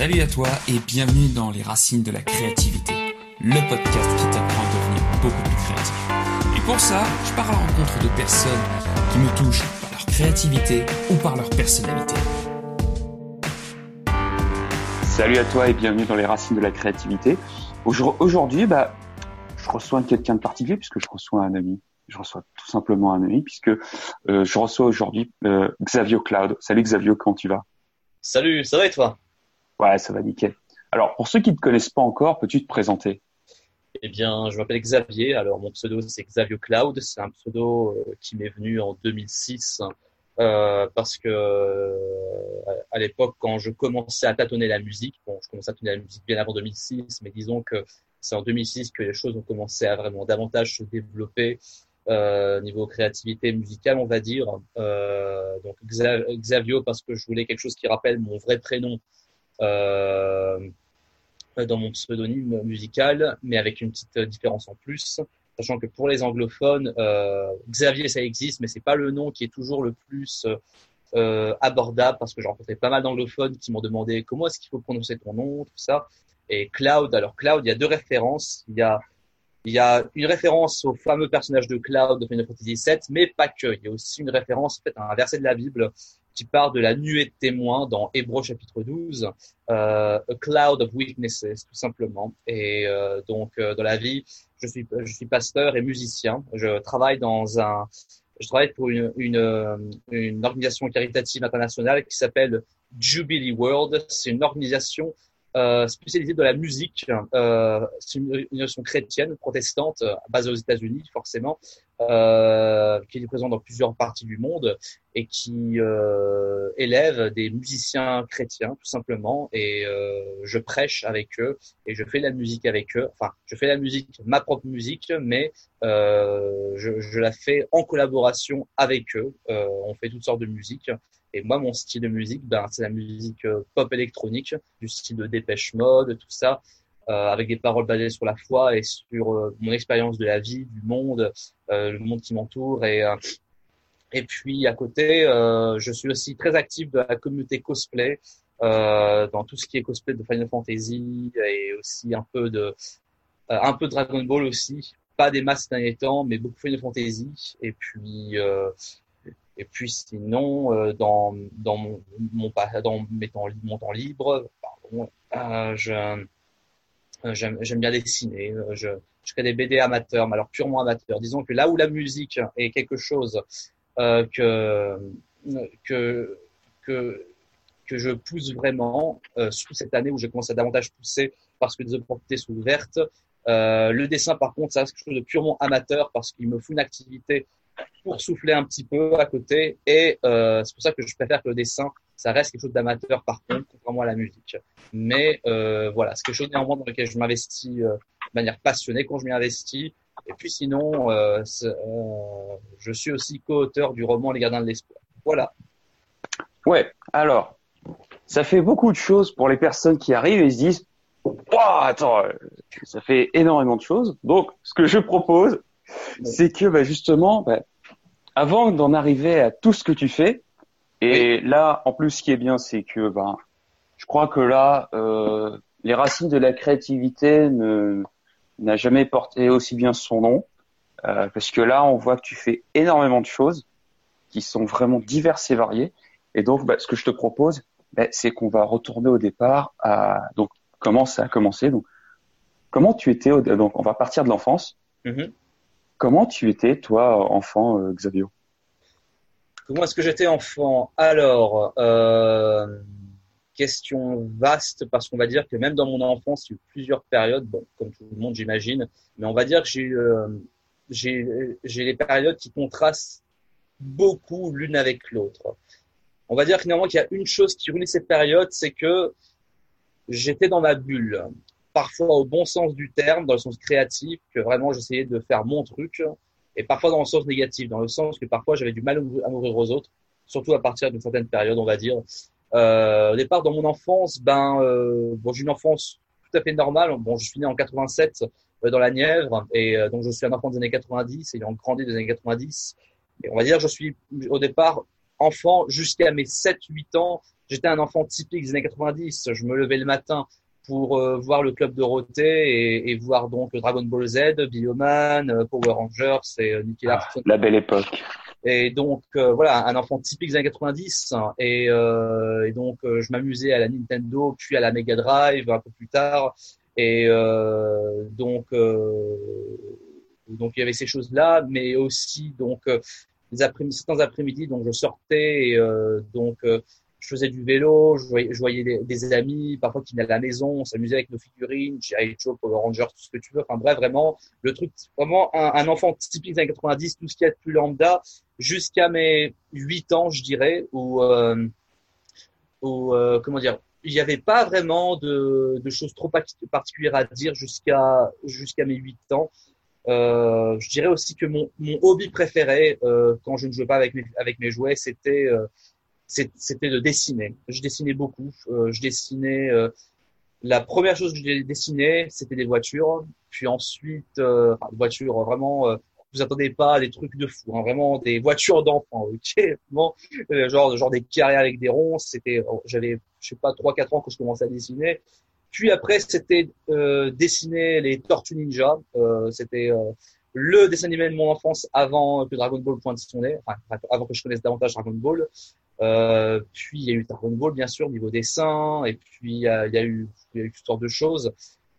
Salut à toi et bienvenue dans Les Racines de la Créativité, le podcast qui t'apprend à devenir beaucoup plus créatif. Et pour ça, je pars à la rencontre de personnes qui me touchent par leur créativité ou par leur personnalité. Salut à toi et bienvenue dans Les Racines de la Créativité. Aujourd'hui, bah, je reçois quelqu'un de particulier puisque je reçois un ami. Je reçois tout simplement un ami puisque euh, je reçois aujourd'hui euh, Xavier Cloud. Salut Xavier, comment tu vas? Salut, ça va et toi? Ouais, ça va nickel. Alors, pour ceux qui ne te connaissent pas encore, peux-tu te présenter? Eh bien, je m'appelle Xavier. Alors, mon pseudo, c'est Xavier Cloud. C'est un pseudo euh, qui m'est venu en 2006 euh, parce que euh, à l'époque, quand je commençais à tâtonner la musique, bon, je commençais à tâtonner la musique bien avant 2006, mais disons que c'est en 2006 que les choses ont commencé à vraiment davantage se développer niveau créativité musicale, on va dire. Donc Xavier parce que je voulais quelque chose qui rappelle mon vrai prénom dans mon pseudonyme musical, mais avec une petite différence en plus, sachant que pour les anglophones, euh, Xavier ça existe, mais c'est pas le nom qui est toujours le plus euh, abordable parce que j'ai rencontré pas mal d'anglophones qui m'ont demandé comment est-ce qu'il faut prononcer ton nom, tout ça. Et Cloud, alors Cloud, il y a deux références. Il y a il y a une référence au fameux personnage de Cloud de Final Fantasy VII, mais pas que. Il y a aussi une référence faite à un verset de la Bible qui part de la nuée de témoins dans Hébreux chapitre 12, euh, A Cloud of Witnesses, tout simplement. Et euh, donc, euh, dans la vie, je suis, pasteur et musicien. Je travaille dans un, je travaille pour une organisation caritative internationale qui s'appelle Jubilee World. C'est une organisation euh, spécialisée de la musique. Euh, c'est une, une chrétienne, protestante, euh, basée aux États-Unis forcément, euh, qui est présente dans plusieurs parties du monde et qui euh, élève des musiciens chrétiens tout simplement. Et euh, je prêche avec eux et je fais la musique avec eux. Enfin, je fais la musique, ma propre musique, mais je, je, la fais en collaboration avec eux. on fait toutes sortes de musique. Et moi, mon style de musique, ben, c'est la musique euh, pop électronique, du style de Dépêche Mode, tout ça, euh, avec des paroles basées sur la foi et sur euh, mon expérience de la vie, du monde, euh, le monde qui m'entoure. Et, et puis, à côté, je suis aussi très actif de la communauté cosplay, dans tout ce qui est cosplay de Final Fantasy et aussi un peu de, un peu Dragon Ball aussi. Pas des masses derniers temps, mais beaucoup Final Fantasy. Et puis, et puis sinon, euh, dans, dans, mon, dans mes temps, mon temps libre, euh, je, euh, j'aime, bien dessiner. Je, je crée des BD amateurs, mais alors purement amateurs. Disons que là où la musique est quelque chose que, que, que, que je pousse vraiment, surtout cette année où je commence à davantage pousser parce que des opportunités sont ouvertes. Le dessin, par contre, reste quelque chose de purement amateur parce qu'il me faut une activité pour souffler un petit peu à côté. Et euh, c'est pour ça que je préfère que le dessin, ça reste quelque chose d'amateur par contre, contrairement à la musique. Mais euh, voilà, c'est quelque chose néanmoins dans lequel je m'investis euh, de manière passionnée quand je m'y investis. Et puis sinon, euh, euh, je suis aussi co-auteur du roman Les Gardiens de l'Espoir. Voilà. Ouais, alors, ça fait beaucoup de choses pour les personnes qui arrivent et se disent oh, attends, ça fait énormément de choses. Donc, ce que je propose, c'est que bah, justement, bah, avant d'en arriver à tout ce que tu fais, et là, en plus, ce qui est bien, c'est que bah, je crois que là, euh, les racines de la créativité ne n'a jamais porté aussi bien son nom, euh, parce que là, on voit que tu fais énormément de choses qui sont vraiment diverses et variées. Et donc, bah, ce que je te propose, bah, c'est qu'on va retourner au départ à donc comment ça a commencé. Donc, comment tu étais au... donc on va partir de l'enfance. Mm-hmm. Comment tu étais, toi, enfant, euh, Xavier? Comment est-ce que j'étais enfant? Alors, euh, question vaste parce qu'on va dire que même dans mon enfance, il y a eu plusieurs périodes, bon, comme tout le monde, j'imagine, mais on va dire que j'ai eu, euh, j'ai, j'ai les périodes qui contrastent beaucoup l'une avec l'autre. On va dire finalement qu'il y a une chose qui relie cette période, c'est que j'étais dans ma bulle parfois au bon sens du terme, dans le sens créatif, que vraiment j'essayais de faire mon truc, et parfois dans le sens négatif, dans le sens que parfois j'avais du mal à m'ouvrir aux autres, surtout à partir d'une certaine période, on va dire. Euh, au départ, dans mon enfance, ben, euh, j'ai une enfance tout à fait normale. Bon, je suis né en 87 euh, dans la Nièvre, et euh, donc je suis un enfant des années 90, ayant grandi des années 90. Et on va dire, je suis au départ enfant jusqu'à mes 7-8 ans, j'étais un enfant typique des années 90. Je me levais le matin pour euh, voir le club Dorothée et, et, voir donc Dragon Ball Z, Bioman, euh, Power Rangers et euh, Nicky ah, La belle époque. Et donc voilà, un enfant typique des années 90. Et, et donc je m'amusais à la Nintendo, puis à la Mega Drive un peu plus tard. Et donc donc il y avait ces choses-là, mais aussi donc les après certains après-midi, donc je sortais et donc je faisais du vélo, je voyais, des, amis, parfois qui venaient à la maison, on s'amusait avec nos figurines. Joe, Power Rangers, tout ce que tu veux. Enfin bref, vraiment, le truc, vraiment un, enfant typique des années 90, tout ce qui est plus lambda, jusqu'à mes 8 ans, je dirais, où, euh, où euh, comment dire, il n'y avait pas vraiment de, de choses trop particulières à dire jusqu'à mes 8 ans. Euh, je dirais aussi que mon, mon hobby préféré quand je ne jouais pas avec mes, avec mes jouets, c'était c'était de dessiner. Je dessinais beaucoup. Euh, je dessinais. Euh, la première chose que j'ai dessinée, c'était des voitures. Puis ensuite, euh, voitures vraiment. Euh, vous attendez pas des trucs de fou, hein, vraiment des voitures d'enfants, ok, bon, genre genre des carrés avec des ronds. C'était, j'avais, je sais pas, trois quatre ans que je commençais à dessiner. Puis après, c'était euh, dessiner les Tortues Ninja. Euh, c'était le dessin animé de mon enfance avant que Dragon Ball pointe son nez, enfin, avant que je connaisse davantage Dragon Ball. Euh, puis il y a eu Dragon Ball bien sûr niveau dessin, et puis il y a, eu il y a eu toutes sortes de choses.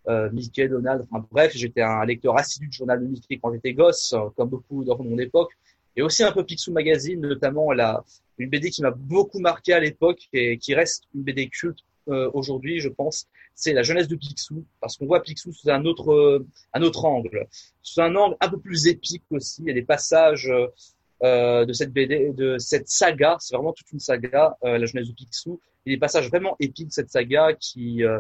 Euh, Mickey, Donald, enfin bref, j'étais un lecteur assidu du journal de Mickey quand j'étais gosse, comme beaucoup dans mon époque, et aussi un peu Picsou Magazine, notamment la une BD qui m'a beaucoup marqué à l'époque et qui reste une BD culte euh, aujourd'hui, je pense, c'est la jeunesse de Picsou, parce qu'on voit Picsou sous un autre euh, un autre angle, sous un angle un peu plus épique aussi. Il y a des passages euh, euh, de cette BD, de cette saga. C'est vraiment toute une saga, euh, la jeunesse de Picsou. Il y a des passages vraiment épiques de cette saga qui euh,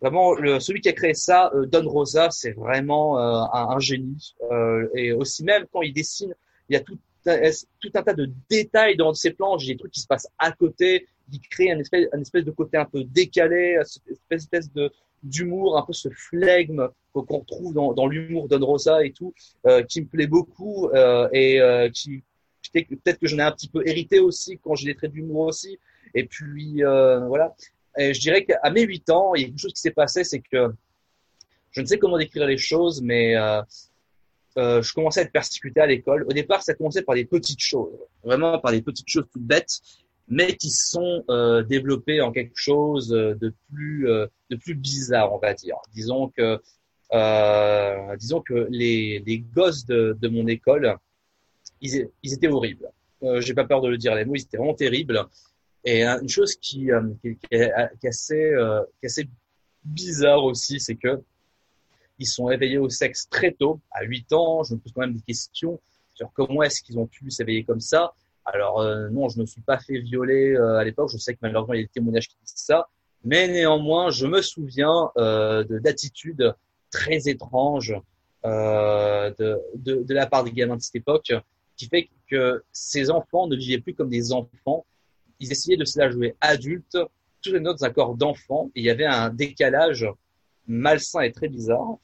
vraiment le, celui qui a créé ça, Don Rosa, c'est vraiment un, un, génie. et aussi même quand il dessine, il y a tout tout un tas de détails dans ses planches, des trucs qui se passent à côté, il crée un espèce, un espèce de côté un peu décalé, espèce de d'humour, un peu ce flegme qu'on retrouve dans, dans l'humour Don Rosa et tout, euh, qui me plaît beaucoup euh, et euh, qui peut-être que j'en ai un petit peu hérité aussi quand j'ai des traits d'humour aussi. Et puis euh, voilà. Et je dirais qu'à mes 8 ans, il y a quelque chose qui s'est passé, c'est que je ne sais comment décrire les choses, mais euh, euh, je commençais à être persécuté à l'école. Au départ, ça commençait par des petites choses, vraiment par des petites choses toutes bêtes, mais qui sont euh, développées en quelque chose de plus de plus bizarre, on va dire. Disons que disons que les, les gosses de, de mon école ils, étaient horribles. Euh, J'ai pas peur de le dire les mots, ils étaient vraiment terribles. Et une chose qui, euh, est, assez, euh, bizarre aussi, c'est que ils sont éveillés au sexe très tôt, à 8 ans. Je me pose quand même des questions sur comment est-ce qu'ils ont pu s'éveiller comme ça. Alors euh, non, je ne me suis pas fait violer euh, à l'époque. Je sais que malheureusement il y a des témoignages qui disent ça, mais néanmoins je me souviens euh, d'attitudes très étranges euh, de, de, la part des gamins de cette époque qui fait que ces enfants ne vivaient plus comme des enfants. Ils essayaient de se la jouer adultes, tout dans un corps d'enfant. Et il y avait un décalage malsain et très bizarre.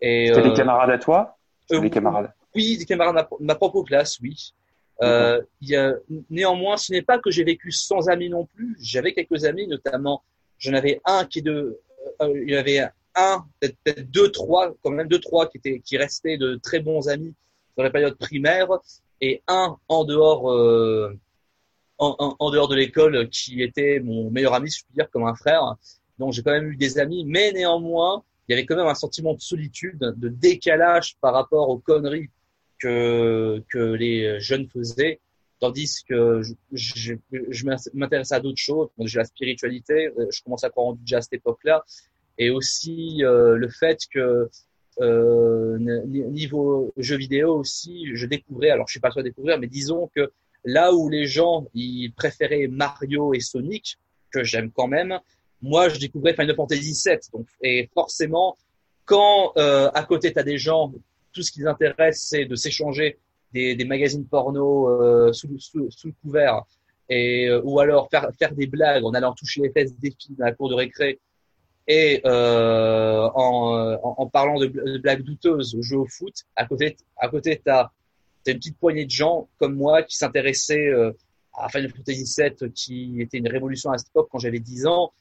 Et, C'était euh, des camarades à toi? euh, Des camarades? Oui, des camarades de ma, propre classe, oui. Euh, il y a, néanmoins, ce n'est pas que j'ai vécu sans amis non plus. J'avais quelques amis, notamment, j'en avais un qui est de, euh, il y avait un, peut-être peut deux, trois, quand même deux, trois qui étaient, qui restaient de très bons amis dans la période primaire et un en dehors euh, en, en, dehors de l'école qui était mon meilleur ami, je puis dire, comme un frère. Donc j'ai quand même eu des amis, mais néanmoins, il y avait quand même un sentiment de solitude, de décalage par rapport aux conneries que que les jeunes faisaient, tandis que je, je, je m'intéressais à d'autres choses. J'ai la spiritualité, euh, je commençais à croire en Dieu à cette époque-là, et aussi euh, le fait que euh, niveau jeux vidéo aussi, je découvrais, alors je sais pas quoi découvrir, mais disons que là où les gens ils préféraient Mario et Sonic, que j'aime quand même, moi je découvrais Final Fantasy VII. Donc, et forcément, quand euh, à côté tu as des gens, tout ce qui les intéresse c'est de s'échanger des, des, magazines porno euh, sous, sous, sous, le couvert, et euh, ou alors faire, faire des blagues en allant toucher les fesses des filles dans la cour de récré et euh, en, en, parlant de, de, blagues douteuses, jeu au foot, à côté, à côté, t'as as une petite poignée de gens comme moi qui s'intéressaient euh, à Final Fantasy VII qui était une révolution à cette époque quand j'avais 10 ans,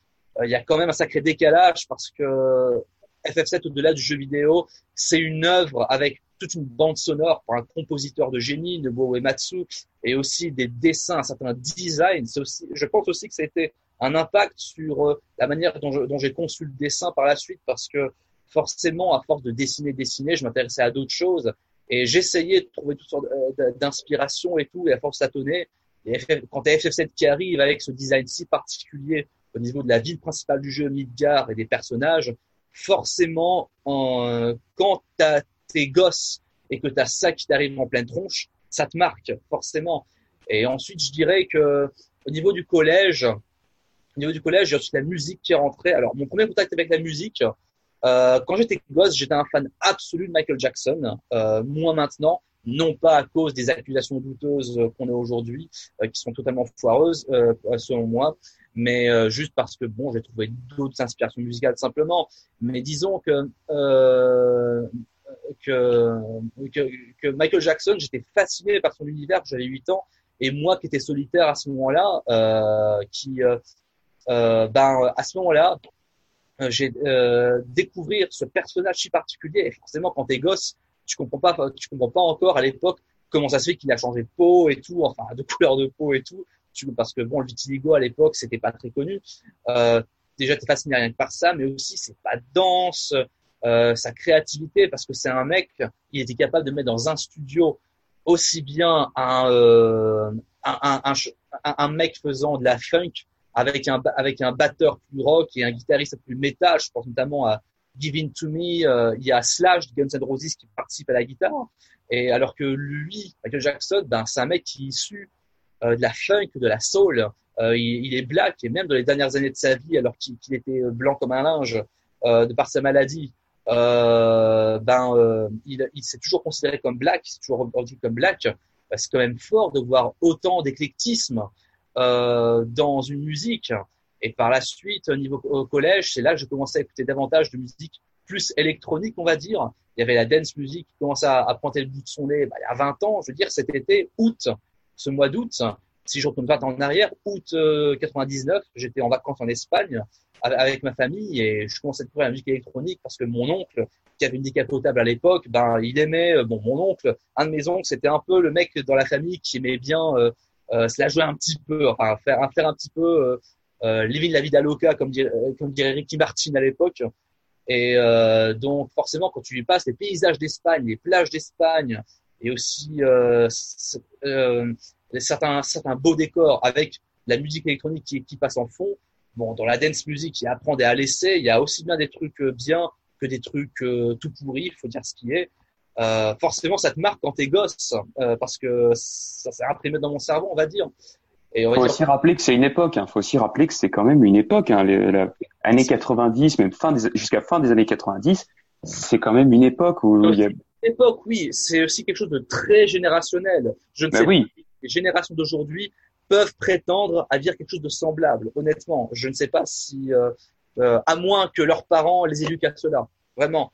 il y a quand même un sacré décalage parce que FF7 au-delà du jeu vidéo, c'est une œuvre avec toute une bande sonore par un compositeur de génie, Nobuo Uematsu, et aussi des dessins, un certain design. C'est aussi, je pense aussi que été un impact sur euh, la manière dont j'ai conçu le dessin par la suite, parce que forcément, à force de dessiner, dessiner, je m'intéressais à d'autres choses et j'essayais de trouver toutes sortes euh, d'inspiration et tout, et à force tâtonner. Et quand tu as FF7 qui arrive avec ce design si particulier au niveau de la ville principale du jeu, Midgar et des personnages, forcément, en, quand tu as tes gosses et que tu as ça qui t'arrive en pleine tronche, ça te marque forcément. Et ensuite, je dirais que au niveau du collège, au niveau du collège, j'ai aussi la musique qui est rentrée. Alors, mon premier contact avec la musique, euh, quand j'étais gosse, j'étais un fan absolu de Michael Jackson. Euh, moi maintenant, non pas à cause des accusations douteuses qu'on a aujourd'hui, euh, qui sont totalement foireuses euh, selon moi, mais euh, juste parce que bon, j'ai trouvé d'autres inspirations musicales simplement. Mais disons que euh, que, que, que, Michael Jackson, j'étais fasciné par son univers, j'avais 8 ans, et moi qui étais solitaire à ce moment-là, euh, qui, euh, ben à ce moment-là, j'ai découvrir ce personnage si particulier. Et forcément, quand t'es gosse, tu comprends pas, tu comprends pas encore à l'époque comment ça se fait qu'il a changé de peau et tout, enfin de couleur de peau et tout parce que bon, le vitiligo à l'époque, c'était pas très connu. Euh, déjà, t'es fasciné rien que par ça, mais aussi c'est pas dense, euh, sa créativité, parce que c'est un mec, il était capable de mettre dans un studio aussi bien un, euh, un, un, un, un, mec faisant de la funk avec un, avec un batteur plus rock et un guitariste plus métal. Je pense notamment à Give To Me. Euh, il y a Slash de Guns N' Roses qui participe à la guitare. Et alors que lui, Michael Jackson, ben, c'est un mec qui est issu euh, de la funk, de la soul. Euh, il, est black et même dans les dernières années de sa vie, alors qu'il était blanc comme un linge euh, de par sa maladie, ben il, il s'est toujours considéré comme black, s'est toujours revendiqué comme black. C'est quand même fort de voir autant d'éclectisme dans une musique. Et par la suite, au niveau au collège, c'est là que j'ai commencé à écouter davantage de musique plus électronique, on va dire. Il y avait la dance music qui commençait à, à pointer le bout de son nez bah, il y a 20 ans. Je veux dire, cet été, août, ce mois d'août, si je retourne pas en arrière, août 99, euh, j'étais en vacances en Espagne avec ma famille et je commençais à découvrir la musique électronique parce que mon oncle, qui avait une décapotable à l'époque, ben il aimait, euh, bon mon oncle, un de mes oncles, c'était un peu le mec dans la famille qui aimait bien euh, euh se la jouer un petit peu, enfin faire, faire un petit peu euh, living la vida loca comme dirait, comme dirait Ricky Martin à l'époque. Et donc forcément quand tu lui passes les paysages d'Espagne, les plages d'Espagne, et aussi euh, euh, certains, certains beaux décors avec la musique électronique qui, qui passe en fond. Bon, dans la dance music, qui apprend à laisser, il y a aussi bien des trucs euh, bien que des trucs euh, tout pourris, il faut dire ce qui est. Euh, forcément, ça te marque quand t'es gosse, euh, parce que ça s'est imprimé dans mon cerveau, on va dire. Et on faut aussi rappeler que c'est une époque. Hein. Faut aussi rappeler que c'est quand même une époque. Hein. Les, la, années 90, même fin jusqu'à fin des années 90, c'est quand même une époque où il y a époque, oui, c'est aussi quelque chose de très générationnel. Je ne ben sais oui. pas les générations d'aujourd'hui peuvent prétendre à dire quelque chose de semblable. Honnêtement, je ne sais pas si, euh, euh, à moins que leurs parents les éduquent à cela. Vraiment.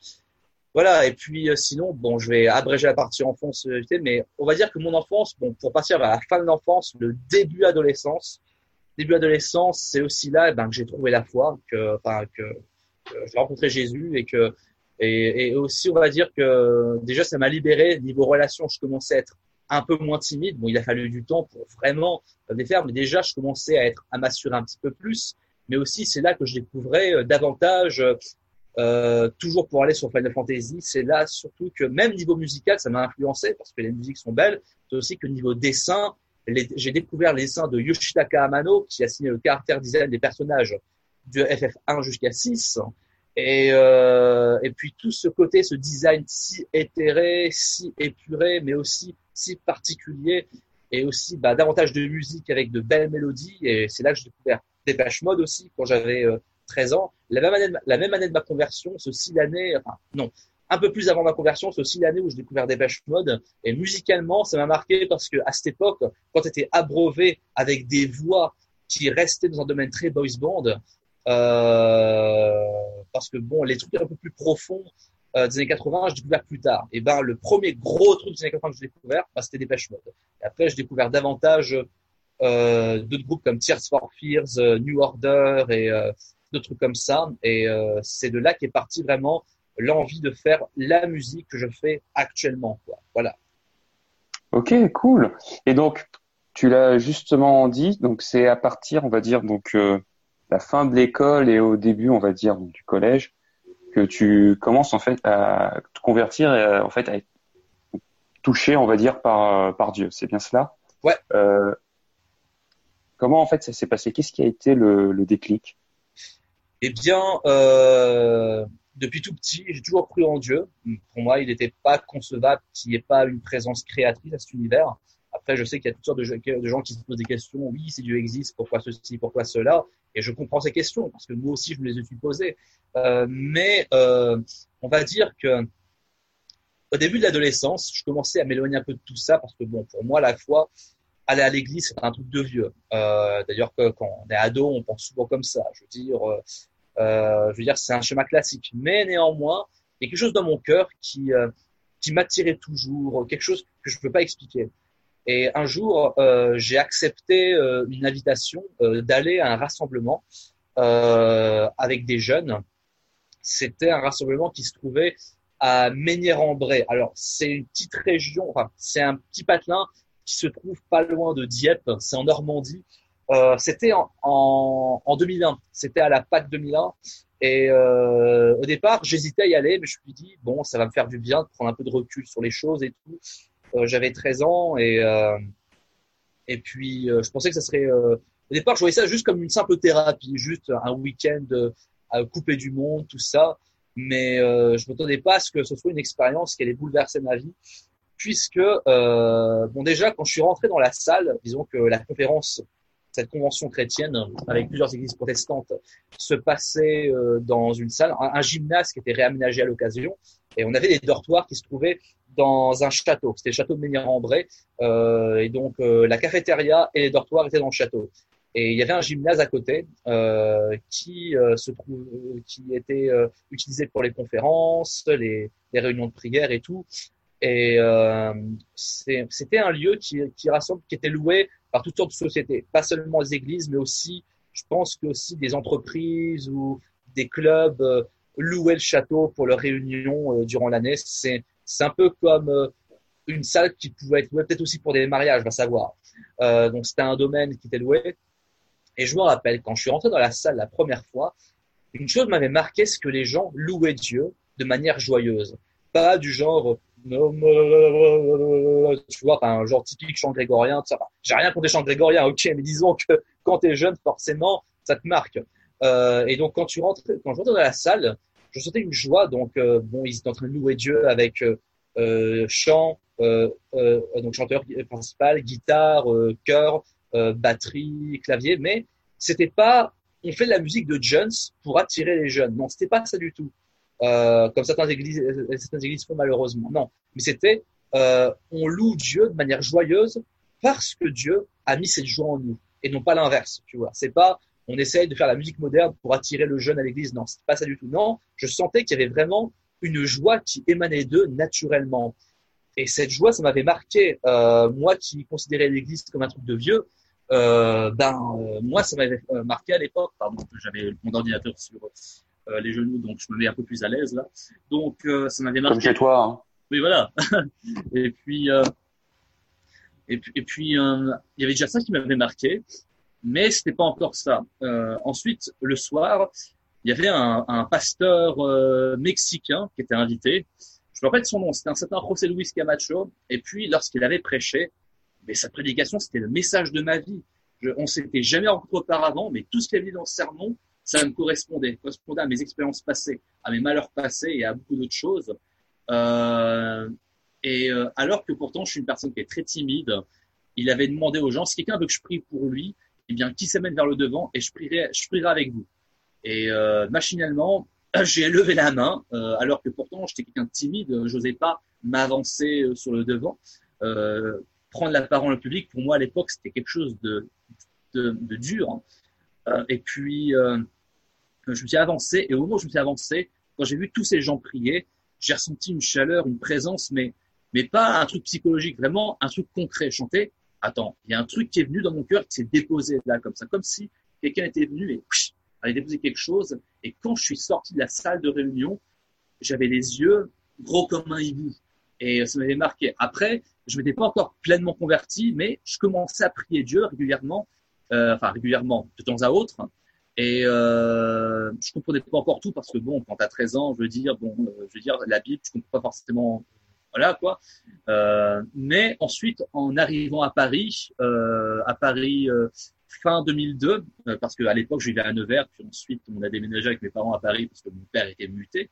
Voilà. Et puis, euh, sinon, bon, je vais abréger la partie enfance, euh, mais on va dire que mon enfance, bon, pour partir à la fin de l'enfance, le début adolescence, début adolescence, c'est aussi là, eh ben, que j'ai trouvé la foi, que, enfin, que, que j'ai rencontré Jésus et que et, et, aussi, on va dire que déjà, ça m'a libéré niveau relation. Je commençais à être un peu moins timide. Bon, il a fallu du temps pour vraiment les faire, mais déjà, je commençais à être à m'assurer un petit peu plus. Mais aussi, c'est là que je découvrais euh, davantage, euh, toujours pour aller sur Final Fantasy. C'est là surtout que même niveau musical, ça m'a influencé parce que les musiques sont belles. C'est aussi que niveau dessin, j'ai découvert les dessins de Yoshitaka Amano qui a signé le caractère design des personnages de FF1 jusqu'à 6. Et, euh, et puis tout ce côté, ce design si éthéré, si épuré, mais aussi si particulier, et aussi bah, davantage de musique avec de belles mélodies. Et c'est là que j'ai découvert Dépêche Mode aussi quand j'avais euh, 13 ans. La même, année de, la même année de ma conversion, c'est aussi l'année, enfin non, un peu plus avant ma conversion, c'est aussi l'année où j'ai découvert Dépêche Mode. Et musicalement, ça m'a marqué parce que à cette époque, quand tu abreuvé avec des voix qui restaient dans un domaine très boys band, euh, parce que bon, les trucs un peu plus profonds euh, des années 80, j'ai découvert plus tard. Et ben, le premier gros truc des années 80 que j'ai découvert, bah, c'était Dépêche Mode. Et après, j'ai découvert davantage d'autres groupes comme Tears for Fears, New Order et d'autres trucs comme ça. Et c'est de là qu'est parti vraiment l'envie de faire la musique que je fais actuellement. Quoi. Voilà. Ok, cool. Et donc, tu l'as justement dit, donc c'est à partir, on va dire, donc euh, la fin de l'école et au début, on va dire, du collège, que tu commences en fait à te convertir et en fait à être touché, on va dire, par par Dieu. C'est bien cela? Ouais. Euh, comment en fait ça s'est passé? Qu'est-ce qui a été le, le déclic? Eh bien, euh, depuis tout petit, j'ai toujours cru en Dieu. Pour moi, il n'était pas concevable qu'il n'y ait pas une présence créatrice à cet univers. Après, je sais qu'il y a toutes sortes de, gens qui se posent des questions. Oui, si Dieu existe, pourquoi ceci, pourquoi cela? Et je comprends ces questions parce que moi aussi, je me les suis posées. Euh, mais euh, on va dire que au début de l'adolescence, je commençais à m'éloigner un peu de tout ça parce que bon, pour moi, la foi, aller à l'église, c'est un truc de vieux. Euh, D'ailleurs, quand on est ado, on pense souvent comme ça. Je veux dire, euh, je veux dire, c'est un schéma classique. Mais néanmoins, il y a quelque chose dans mon cœur qui, euh, qui m'attirait toujours, quelque chose que je ne peux pas expliquer. Et un jour, euh, j'ai accepté euh, une invitation euh, d'aller à un rassemblement avec des jeunes. C'était un rassemblement qui se trouvait à Ménière-en-Bray. Alors, c'est une petite région, enfin, c'est un petit patelin qui se trouve pas loin de Dieppe, c'est en Normandie. Euh, c'était en, en, en, 2001, c'était à la PAC 2001. Et euh, au départ, j'hésitais à y aller, mais je me suis dit, bon, ça va me faire du bien de prendre un peu de recul sur les choses et tout. Euh, J'avais 13 ans et, et puis je pensais que ça serait... au départ, je voyais ça juste comme une simple thérapie, juste un week-end à couper du monde, tout ça. Mais je ne m'attendais pas à ce que ce soit une expérience qui allait bouleverser ma vie puisque, bon déjà, quand je suis rentré dans la salle, disons que la conférence cette convention chrétienne avec plusieurs églises protestantes se passait euh, dans une salle, un, gymnase qui était réaménagé à l'occasion, et on avait des dortoirs qui se trouvaient dans un château. C'était le château de Ménir-en-Bray, euh, et donc euh, la cafétéria et les dortoirs étaient dans le château. Et il y avait un gymnase à côté euh, qui se trouve, qui était utilisé pour les conférences, les, les, réunions de prière et tout. Et c'était un lieu qui, qui rassemble, qui était loué par toutes sortes de sociétés, pas seulement les églises, mais aussi, je pense que aussi des entreprises ou des clubs euh, louaient le château pour leurs réunions euh, durant l'année. C'est un peu comme euh, une salle qui pouvait être louée peut-être aussi pour des mariages, va savoir. Donc c'était un domaine qui était loué. Et je me rappelle quand je suis rentré dans la salle la première fois, une chose m'avait marqué, c'est que les gens louaient Dieu de manière joyeuse, pas du genre tu vois, un genre typique chant grégorien, ça. J'ai rien contre les chants grégoriens, ok, mais disons que quand t'es jeune, forcément, ça te marque. Euh, et donc, quand tu rentres, quand je rentre dans la salle, je sentais une joie. Donc, euh, bon, ils étaient en train de louer Dieu avec euh, chant, euh, euh, donc chanteur principal, guitare, chœur, batterie, clavier, mais c'était pas on fait de la musique de jeunes pour attirer les jeunes. Non, c'était pas ça du tout euh, comme certaines églises, euh, certaines églises font malheureusement. Non, mais c'était euh, on loue Dieu de manière joyeuse parce que Dieu a mis cette joie en nous et non pas l'inverse. Tu vois, c'est pas on essaye de faire la musique moderne pour attirer le jeune à l'église. Non, c'est pas ça du tout. Non, je sentais qu'il y avait vraiment une joie qui émanait d'eux naturellement. Et cette joie, ça m'avait marqué. Moi qui considérais l'église comme un truc de vieux, ben moi ça m'avait marqué à l'époque. Pardon, j'avais mon ordinateur sur les genoux, donc je me mets un peu plus à l'aise là. Donc euh, ça m'avait marqué. Comme chez toi. Hein. Oui, voilà. et puis, euh, et puis, et puis, il y avait déjà ça qui m'avait marqué, mais c'était pas encore ça. ensuite, le soir, il y avait un, un pasteur mexicain qui était invité. Je me rappelle son nom, c'était un certain José Luis Camacho. Et puis, lorsqu'il avait prêché, mais sa prédication, c'était le message de ma vie. Je, on s'était jamais rencontré auparavant, mais tout ce qu'il avait dit dans ce sermon, ça me correspondait, correspondait à mes expériences passées, à mes malheurs passés et à beaucoup d'autres choses. Euh, et euh, alors que pourtant je suis une personne qui est très timide, il avait demandé aux gens si quelqu'un veut que je prie pour lui, eh bien qui s'amène vers le devant et je prierai, je prierai avec vous. Et euh, machinalement, j'ai levé la main alors que pourtant j'étais quelqu'un de timide, j'osais pas m'avancer sur le devant. Prendre la parole en public pour moi à l'époque c'était quelque chose de, de, de dur. Et puis, je me suis avancé, et au moment où je me suis avancé, quand j'ai vu tous ces gens prier, j'ai ressenti une chaleur, une présence, mais, mais pas un truc psychologique, vraiment un truc concret. Chanter attends, il y a un truc qui est venu dans mon cœur qui s'est déposé là comme ça, comme si quelqu'un était venu et psh, avait déposé quelque chose. Et quand je suis sorti de la salle de réunion, j'avais les yeux gros comme un hibou. Et ça m'avait marqué. Après, je m'étais pas encore pleinement converti, mais je commençais à prier Dieu régulièrement, euh, enfin régulièrement, de temps à autre. Et euh, je comprenais pas encore tout parce que bon, quand tu as 13 ans, je veux dire, bon, euh, je veux dire, la Bible, tu comprends pas forcément, voilà quoi. Euh, mais ensuite, en arrivant à Paris, euh, à Paris euh, fin 2002, euh, parce qu'à l'époque, je vivais à Nevers, puis ensuite, on a déménagé avec mes parents à Paris parce que mon père était muté.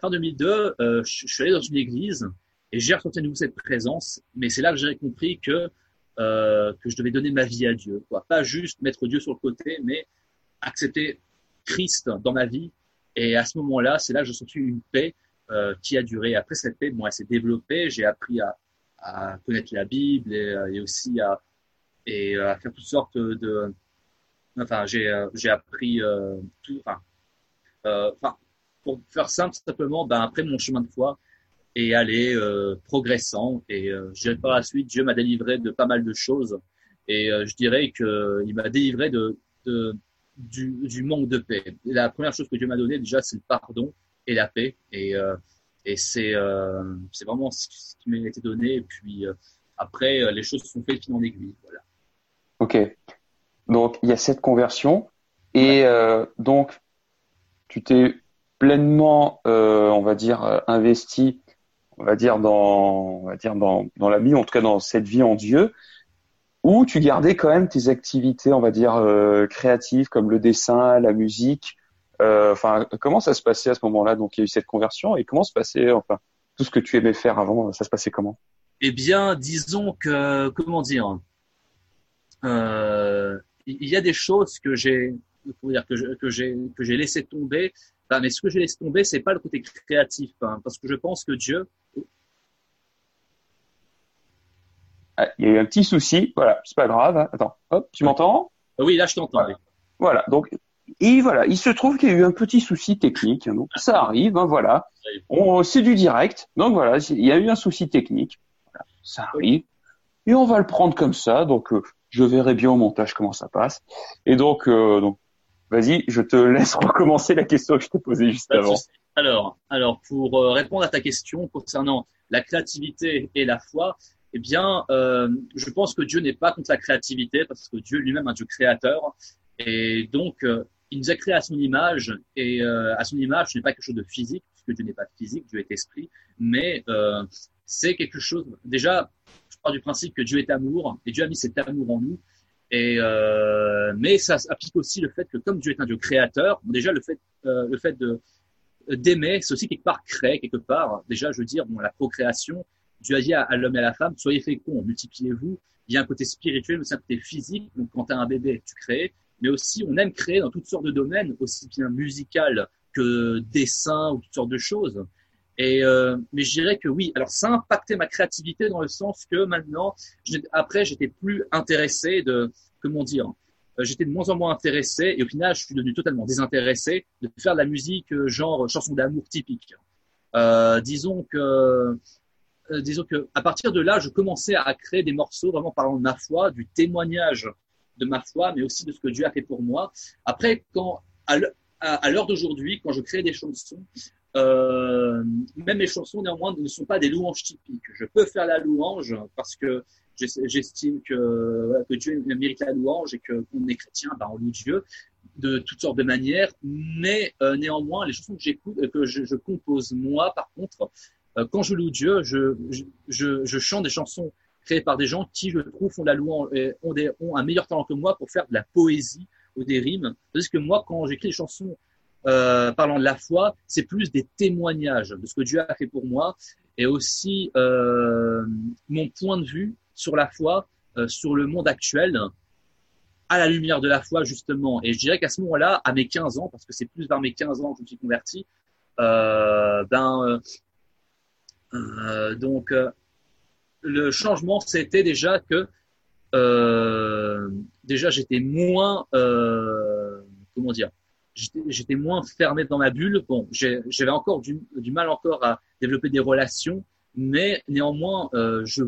fin 2002, je, je suis allé dans une église et j'ai ressenti à nouveau cette présence, mais c'est là que j'ai compris que euh, que je devais donner ma vie à Dieu, quoi. Pas juste mettre Dieu sur le côté, mais accepter Christ dans ma vie. Et à ce moment-là, c'est là que j'ai senti une paix euh, qui a duré. Après cette paix, bon, elle s'est développée. J'ai appris à, connaître la Bible et, et, aussi à et à faire toutes sortes de. Enfin, j'ai appris euh, tout. Enfin, euh, pour faire simple, simplement, ben après mon chemin de foi, et aller euh, progressant. Et euh, je par la suite, Dieu m'a délivré de pas mal de choses. Et euh, je dirais que il m'a délivré de du, du, manque de paix. La première chose que Dieu m'a donné déjà, c'est le pardon et la paix. Et, euh, et c'est vraiment ce qui m'a été donné. Et puis après, les choses sont faites fil en aiguille. Voilà. Ok. Donc il y a cette conversion et ouais. donc tu t'es pleinement, on va dire, investi on va dire dans, on va dire dans, dans la vie, en tout cas dans cette vie en Dieu, où tu gardais quand même tes activités, on va dire euh, créatives comme le dessin, la musique. Euh, enfin, comment ça se passait à ce moment-là? Donc, il y a eu cette conversion et comment se passait, enfin, tout ce que tu aimais faire avant, ça se passait comment? Eh bien, disons que, comment dire, euh, il y a des choses que j'ai, dire que, que j'ai que j'ai laissé tomber. Enfin, mais ce que j'ai laissé tomber, c'est pas le côté créatif, hein, parce que je pense que Dieu, Ah, il y a eu un petit souci. Voilà, c'est pas grave. Hein. Attends, hop, tu m'entends? Oui, là je t'entends. Voilà. voilà. Donc, et voilà, il se trouve qu'il y a eu un petit souci technique. Donc ça arrive. Hein, voilà. On, c'est du direct. Donc voilà, il y a eu un souci technique. Voilà, ça arrive. Et on va le prendre comme ça. Donc euh, je verrai bien au montage comment ça passe. Et donc, euh, donc, vas-y, je te laisse recommencer la question que je t'ai posée juste avant. Alors, alors pour euh, répondre à ta question concernant la créativité et la foi, eh bien, euh, je pense que Dieu n'est pas contre la créativité parce que Dieu lui-même est un Dieu créateur. Et donc, euh, il nous a créé à son image. Et euh, à son image, ce n'est pas quelque chose de physique, puisque Dieu n'est pas physique, Dieu est esprit. Mais euh, c'est quelque chose... Déjà, je pars du principe que Dieu est amour, et Dieu a mis cet amour en nous. Et euh, mais ça applique aussi le fait que comme Dieu est un Dieu créateur, déjà le fait, euh, le fait de d'aimer, c'est aussi quelque part créer quelque part. Déjà, je veux dire, bon, la procréation, Dieu a dit à, l'homme et à la femme, soyez féconds, multipliez-vous. Il y a un côté spirituel, mais aussi un côté physique. Donc, quand tu as un bébé, tu crées. Mais aussi, on aime créer dans toutes sortes de domaines, aussi bien musical que dessin ou toutes sortes de choses. Et euh, mais je dirais que oui. Alors, ça a impacté ma créativité dans le sens que maintenant, après, j'étais plus intéressé de comment dire. Euh, j'étais de moins en moins intéressé et au final, je suis devenu totalement désintéressé de faire de la musique euh, genre chanson d'amour typique. Euh, disons que euh, disons que à partir de là, je commençais à créer des morceaux vraiment parlant de ma foi, du témoignage de ma foi, mais aussi de ce que Dieu a fait pour moi. Après, quand à l'heure d'aujourd'hui, quand je crée des chansons, euh, même les chansons néanmoins ne sont pas des louanges typiques. Je peux faire la louange parce que j'estime que, que Dieu mérite la louange et que qu'on est chrétien, ben on loue Dieu de toutes sortes de manières. Mais euh, néanmoins, les chansons que j'écoute, que je, compose moi, par contre, quand je loue Dieu, je, je, je, chante des chansons créées par des gens qui, je trouve, font la louange ont, des, ont un meilleur talent que moi pour faire de la poésie ou des rimes. Parce que moi, quand j'écris des chansons euh, parlant de la foi, c'est plus des témoignages de ce que Dieu a fait pour moi et aussi euh, mon point de vue sur la foi, euh, sur le monde actuel, à la lumière de la foi justement. Et je dirais qu'à ce moment-là, à mes 15 ans, parce que c'est plus vers mes 15 ans que je me suis converti, euh, ben euh, donc, euh, le changement, c'était déjà que euh, déjà j'étais moins, comment dire, j'étais moins fermé dans ma bulle. Bon, j'avais encore du, mal encore à développer des relations, mais néanmoins, euh, je,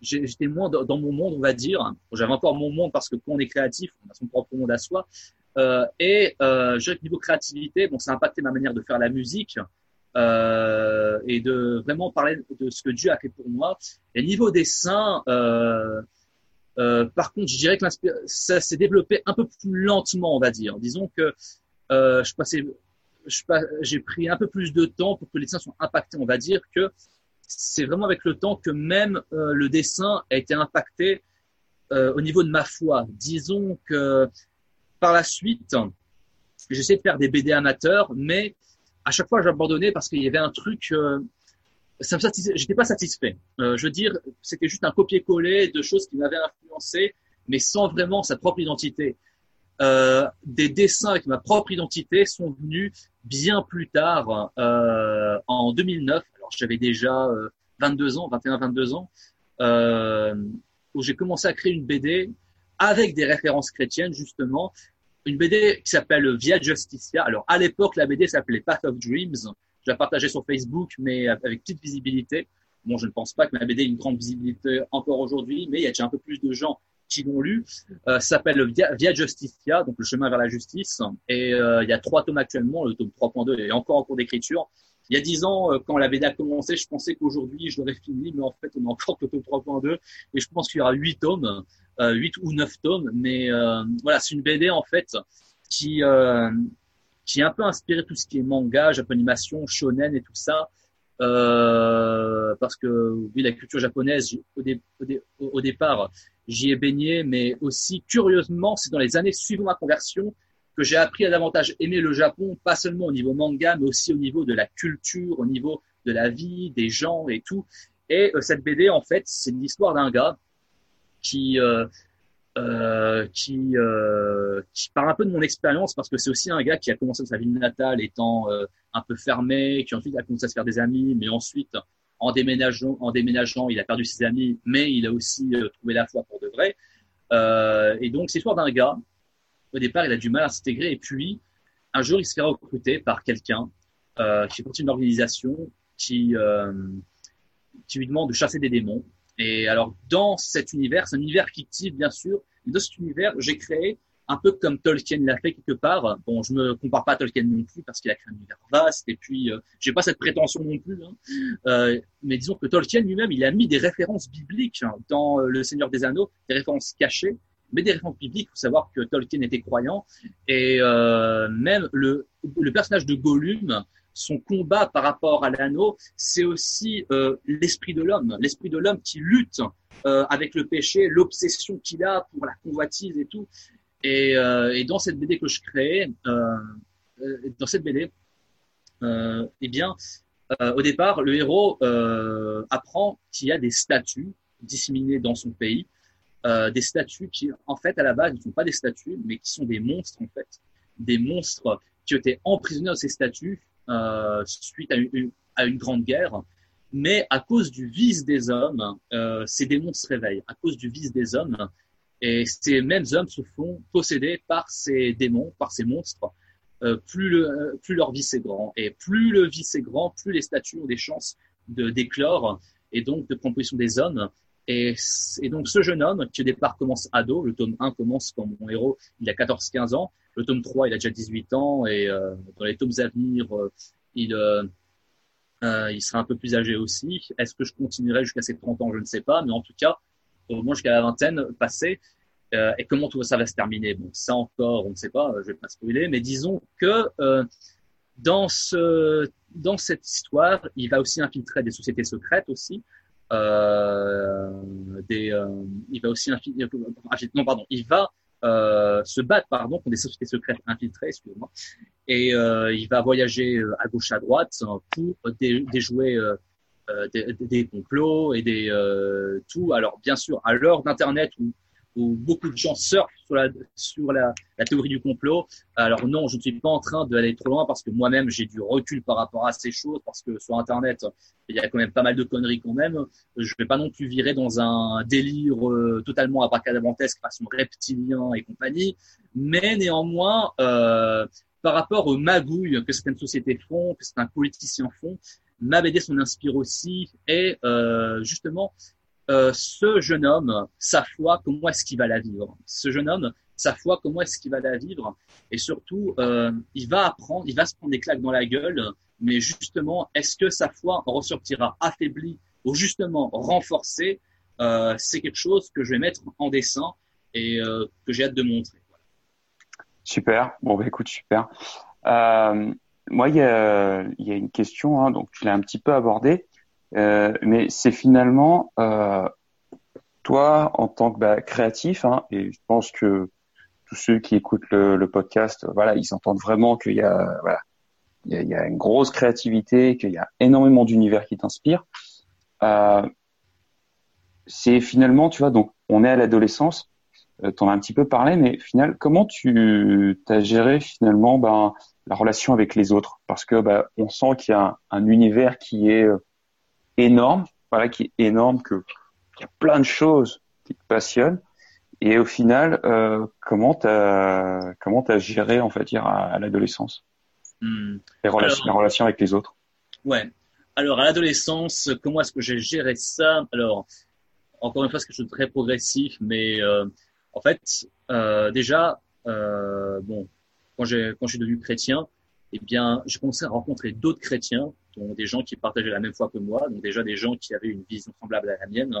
j'étais moins dans, mon monde, on va dire. J'avais encore mon monde parce que quand on est créatif, on a son propre monde à soi. Euh, et euh, je dirais que niveau créativité, bon, ça a impacté ma manière de faire la musique euh, et de vraiment parler de ce que Dieu a fait pour moi. Et niveau dessin, euh, euh, par contre, je dirais que ça s'est développé un peu plus lentement, on va dire. Disons que euh, je passais, j'ai pris un peu plus de temps pour que les dessins soient impactés. On va dire que c'est vraiment avec le temps que même euh, le dessin a été impacté euh, au niveau de ma foi. Disons que par la suite, j'essaie de faire des BD amateurs, mais à chaque fois j'abandonnais parce qu'il y avait un truc, euh, ça me j'étais pas satisfait. Euh, je veux dire, c'était juste un copier-coller de choses qui m'avaient influencé, mais sans vraiment sa propre identité. Euh, des dessins avec ma propre identité sont venus bien plus tard, euh, en 2009. Alors j'avais déjà 22 ans, 21-22 ans, où j'ai commencé à créer une BD avec des références chrétiennes justement, une BD qui s'appelle Via Justicia. Alors à l'époque, la BD s'appelait Path of Dreams. Je la partageais sur Facebook, mais avec petite visibilité. Bon, je ne pense pas que ma BD ait une grande visibilité encore aujourd'hui, mais il y a déjà un peu plus de gens qui l'ont lu. Euh, s'appelle Via, Justicia, donc le chemin vers la justice. Et euh, il y a trois tomes actuellement. Le tome 3.2 est encore en cours d'écriture. Il y a dix ans, euh, quand la BD a commencé, je pensais qu'aujourd'hui je l'aurais fini, mais en fait, on est encore que le tome 3.2. Et je pense qu'il y aura huit tomes. Euh, 8 ou 9 tomes, mais euh, voilà, c'est une BD en fait qui euh, qui est un peu inspiré tout ce qui est manga, japanimation, shonen et tout ça, euh, parce que oui, la culture japonaise, au, départ, j'y ai baigné, mais aussi curieusement, c'est dans les années suivant ma conversion que j'ai appris à davantage aimer le Japon, pas seulement au niveau manga, mais aussi au niveau de la culture, au niveau de la vie, des gens et tout. Et euh, cette BD, en fait, c'est l'histoire d'un gars qui euh, euh, qui euh, qui parle un peu de mon expérience parce que c'est aussi un gars qui a commencé sa vie natale étant euh, un peu fermé, qui ensuite a commencé à se faire des amis, mais ensuite en déménageant, en déménageant, il a perdu ses amis, mais il a aussi trouvé la foi pour de vrai. Et donc c'est l'histoire d'un gars. Au départ, il a du mal à s'intégrer et puis un jour, il se fait recruter par quelqu'un euh, qui partie d'une organisation qui qui lui demande de chasser des démons et alors, dans cet univers, c'est un univers fictif, bien sûr, mais dans cet univers, j'ai créé un peu comme Tolkien l'a fait quelque part. Bon, je me compare pas à Tolkien non plus parce qu'il a créé un univers vaste et puis euh, j'ai pas cette prétention non plus. Hein. Euh, mais disons que Tolkien lui-même, il a mis des références bibliques hein, dans euh, Le Seigneur des Anneaux, des références cachées, mais des références bibliques. Il faut savoir que Tolkien était croyant et euh, même le, personnage de Gollum son combat par rapport à l'anneau, c'est aussi euh, l'esprit de l'homme, l'esprit de l'homme qui lutte euh, avec le péché, l'obsession qu'il a pour la convoitise et tout. Et, et dans cette BD que je crée, dans cette BD, eh bien, au départ, le héros apprend qu'il y a des statues disséminées dans son pays, des statues qui, en fait, à la base, ne sont pas des statues, mais qui sont des monstres, en fait, des monstres qui été emprisonnés dans ces statues euh, suite à une, à une, grande guerre. Mais à cause du vice des hommes, euh, ces démons se réveillent. À cause du vice des hommes, et ces mêmes hommes se font posséder par ces démons, par ces monstres. Euh, plus, le, plus leur vice est grand. Et plus le vice est grand, plus les statues ont des chances de d'éclore et donc de composition des hommes. Et, donc ce jeune homme, qui au départ commence ado, le tome 1 commence comme mon héros, il a 14-15 ans, le tome 3 il a déjà 18 ans, et euh, dans les tomes à venir, euh, il, euh, il sera un peu plus âgé aussi. Est-ce que je continuerai jusqu'à ses 30 ans? Je ne sais pas, mais en tout cas, au moins jusqu'à la vingtaine passée, et comment tout ça va se terminer? Bon, ça encore, on ne sait pas, je vais pas spoiler, mais disons que dans ce dans cette histoire, il va aussi infiltrer des sociétés secrètes aussi, des, euh, il va aussi non pardon, il va euh, se battre pardon contre des sociétés secrètes infiltrées, excusez-moi, et il va voyager à gauche à droite pour déjouer des, des, complots et des tout. Alors bien sûr, à l'heure d'internet où où beaucoup de gens surfent sur la, sur la, la, théorie du complot. Alors non, je ne suis pas en train d'aller trop loin parce que moi-même j'ai du recul par rapport à ces choses parce que sur Internet il y a quand même pas mal de conneries quand même. Je vais pas non plus virer dans un délire euh, totalement abracadabantesque façon reptilien et compagnie, mais néanmoins euh, par rapport aux magouilles que certaines sociétés font, que certains politiciens font, ma BD s'en inspire aussi et euh, justement euh, ce jeune homme, sa foi, comment est-ce qu'il va la vivre? Ce jeune homme, sa foi, comment est-ce qu'il va la vivre? Et surtout, euh, il va apprendre, il va se prendre des claques dans la gueule, mais justement, est-ce que sa foi ressortira affaiblie ou justement renforcée? Euh, C'est quelque chose que je vais mettre en dessin et euh, que j'ai hâte de montrer. Super. Bon, bah, écoute, super. Euh, moi, il y a, y a, une question, hein, donc tu l'as un petit peu abordé, euh, mais c'est finalement euh, toi en tant que bah, créatif, hein, et je pense que tous ceux qui écoutent le, podcast, voilà, ils entendent vraiment qu'il y a, voilà, il y a, une grosse créativité, qu'il y a énormément d'univers qui t'inspirent. Euh, c'est finalement, tu vois, donc on est à l'adolescence, euh, tu en as un petit peu parlé, mais final, comment tu as géré finalement ben, la relation avec les autres? Parce que ben, on sent qu'il y a un, un, univers qui est euh, énorme, voilà, qui est énorme, que qu'il y a plein de choses qui te passionnent. Et au final, euh, comment t'as comment t'as géré, en fait, dire à, à l'adolescence? Hmm. les relations, Alors, la relation avec les autres Ouais. Alors à l'adolescence, comment est-ce que j'ai géré ça? Alors encore une fois, c'est quelque chose de très progressif, mais euh, en fait, euh, déjà, bon, quand j'ai quand je suis devenu chrétien, eh bien, j'ai commencé à rencontrer d'autres chrétiens, dont des gens qui partageaient la même foi que moi, donc déjà des gens qui avaient une vision semblable à la mienne.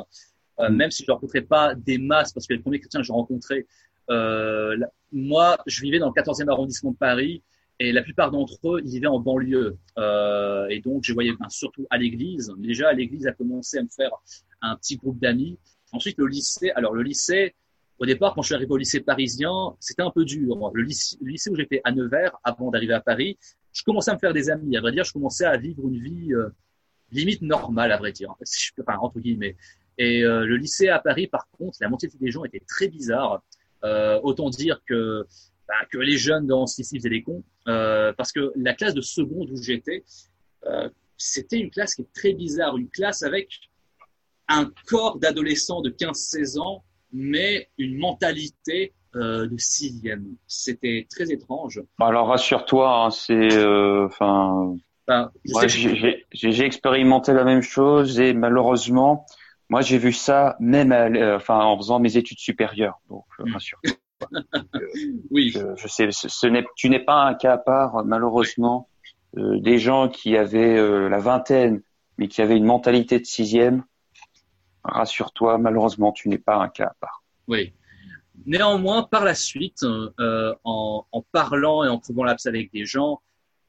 Euh, Mm. Même si je ne rencontrais pas des masses, parce que les premiers chrétiens que j'ai rencontrés, euh, moi, je vivais dans le 14e arrondissement de Paris, et la plupart d'entre eux, ils vivaient en banlieue. Euh, et donc, je voyais ben, surtout à l'église. Déjà, à l'église, a commencé à me faire un petit groupe d'amis. Ensuite, le lycée. Alors, le lycée, au départ, quand je suis arrivé au lycée parisien, c'était un peu dur. Le lycée, le lycée où j'étais à Nevers, avant d'arriver à Paris, je commençais à me faire des amis. À vrai dire, je commençais à vivre une vie euh, limite normale, à vrai dire. Enfin, entre guillemets. Et euh, le lycée à Paris, par contre, la moitié des gens étaient très bizarres. Euh, autant dire que bah, que les jeunes dans lycée faisaient des cons, parce que la classe de seconde où j'étais, c'était une classe qui est très bizarre, une classe avec un corps d'adolescent de 15-16 ans, mais une mentalité euh, de sixième. C'était très étrange. Alors rassure-toi, hein, c'est, euh, enfin, sais- j'ai expérimenté la même chose et malheureusement, moi j'ai vu ça même, à euh, enfin, en faisant mes études supérieures. Donc euh, Mm. rassure-toi. oui, Je, je sais, ce, ce n'est, tu n'es pas un cas à part, malheureusement. Des gens qui avaient la vingtaine, mais qui avaient une mentalité de sixième, rassure-toi, malheureusement, tu n'es pas un cas à part. Oui. Néanmoins, par la suite, euh, en, en parlant et en trouvant l'abs avec des gens,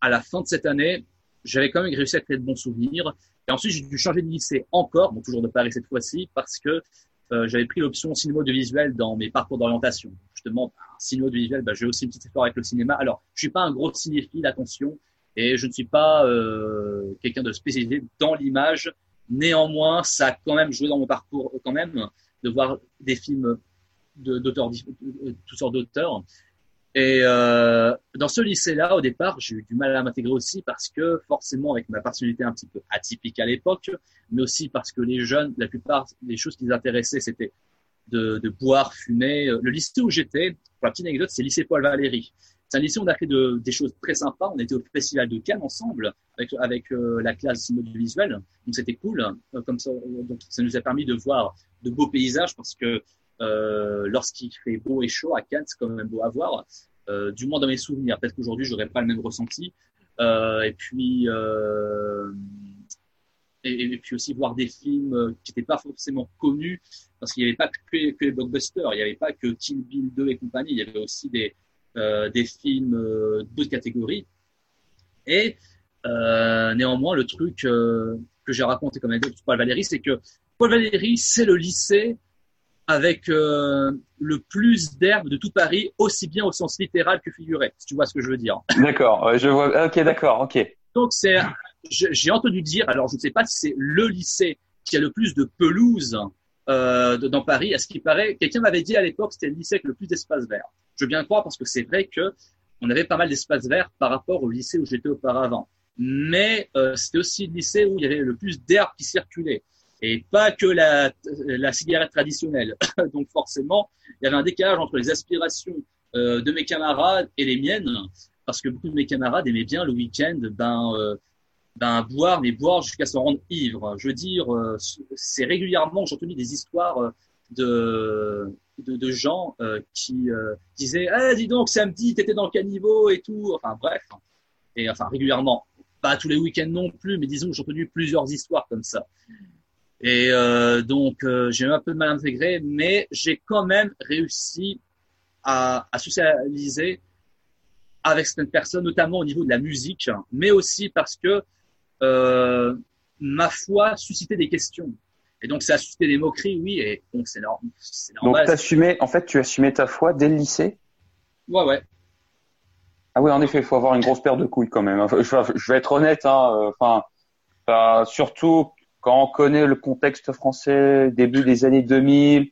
à la fin de cette année, j'avais quand même réussi à créer de bons souvenirs. Et ensuite, j'ai dû changer de lycée encore, bon, toujours de Paris cette fois-ci, parce que euh, j'avais pris l'option cinéma audiovisuel dans mes parcours d'orientation. Justement, cinéma audiovisuel, bah, j'ai aussi une petite histoire avec le cinéma. Alors, je suis pas un gros cinéphile, attention, et je ne suis pas euh, quelqu'un de spécialisé dans l'image. Néanmoins, ça a quand même joué dans mon parcours, quand même, de voir des films d'auteurs, de- toutes sortes d'auteurs. Et euh, dans ce lycée-là, au départ, j'ai eu du mal à m'intégrer aussi parce que forcément, avec ma personnalité un petit peu atypique à l'époque, mais aussi parce que les jeunes, la plupart des choses qui les intéressaient, c'était de, de boire, fumer. Le lycée où j'étais, pour la petite anecdote, c'est le lycée Paul Valéry. C'est un lycée où on a fait de, des choses très sympas. On était au festival de Cannes ensemble avec, avec euh, la classe audiovisuelle. Donc c'était cool. Euh, comme ça, euh, donc ça nous a permis de voir de beaux paysages parce que euh, lorsqu'il fait beau et chaud à Cannes, c'est quand même beau à voir. Euh, du moins dans mes souvenirs. Peut-être qu'aujourd'hui, j'aurais pas le même ressenti. Euh, et puis, euh, et, puis aussi voir des films qui n'étaient pas forcément connus parce qu'il n'y avait pas que, les blockbusters, il n'y avait pas que Kill Bill 2 et compagnie, il y avait aussi des, euh, des films euh, d'autres catégories. Et euh, néanmoins, le truc que j'ai raconté comme anecdote Paul Valéry, c'est que Paul Valéry, c'est le lycée avec euh, le plus d'herbes de tout Paris, aussi bien au sens littéral que figuré, si tu vois ce que je veux dire. D'accord, ouais, je vois. Ok, d'accord, ok. Donc c'est, j'ai entendu dire, alors je ne sais pas si c'est le lycée qui a le plus de pelouse euh, dans Paris. À ce qui paraît, quelqu'un m'avait dit à l'époque c'était le lycée avec le plus d'espace vert. Je veux bien le croire parce que c'est vrai que on avait pas mal d'espace vert par rapport au lycée où j'étais auparavant. Mais euh, c'était aussi le lycée où il y avait le plus d'herbes qui circulaient et pas que la, cigarette traditionnelle. Donc forcément, il y avait un décalage entre les aspirations euh, de mes camarades et les miennes, parce que beaucoup de mes camarades aimaient bien le week-end, ben euh, ben boire, mais boire jusqu'à se rendre ivre. Je veux dire, euh, c'est régulièrement j'ai entendu des histoires de de, gens qui disaient ah dis donc samedi t'étais dans le caniveau et tout. Enfin bref, et enfin régulièrement, pas tous les week-ends non plus, mais disons que j'ai entendu plusieurs histoires comme ça. Et donc j'ai un peu mal intégré, mais j'ai quand même réussi à, à socialiser avec certaines personnes, notamment au niveau de la musique, mais aussi parce que euh, ma foi suscitait des questions. Et donc, ça a suscité des moqueries, oui, et donc c'est normal. Donc, assumé, en fait, tu assumais ta foi dès le lycée? Ouais, ouais. Ah oui, en effet, il faut avoir une grosse paire de couilles quand même. Je, vais être honnête, hein, euh, enfin, surtout quand on connaît le contexte français, début des années 2000,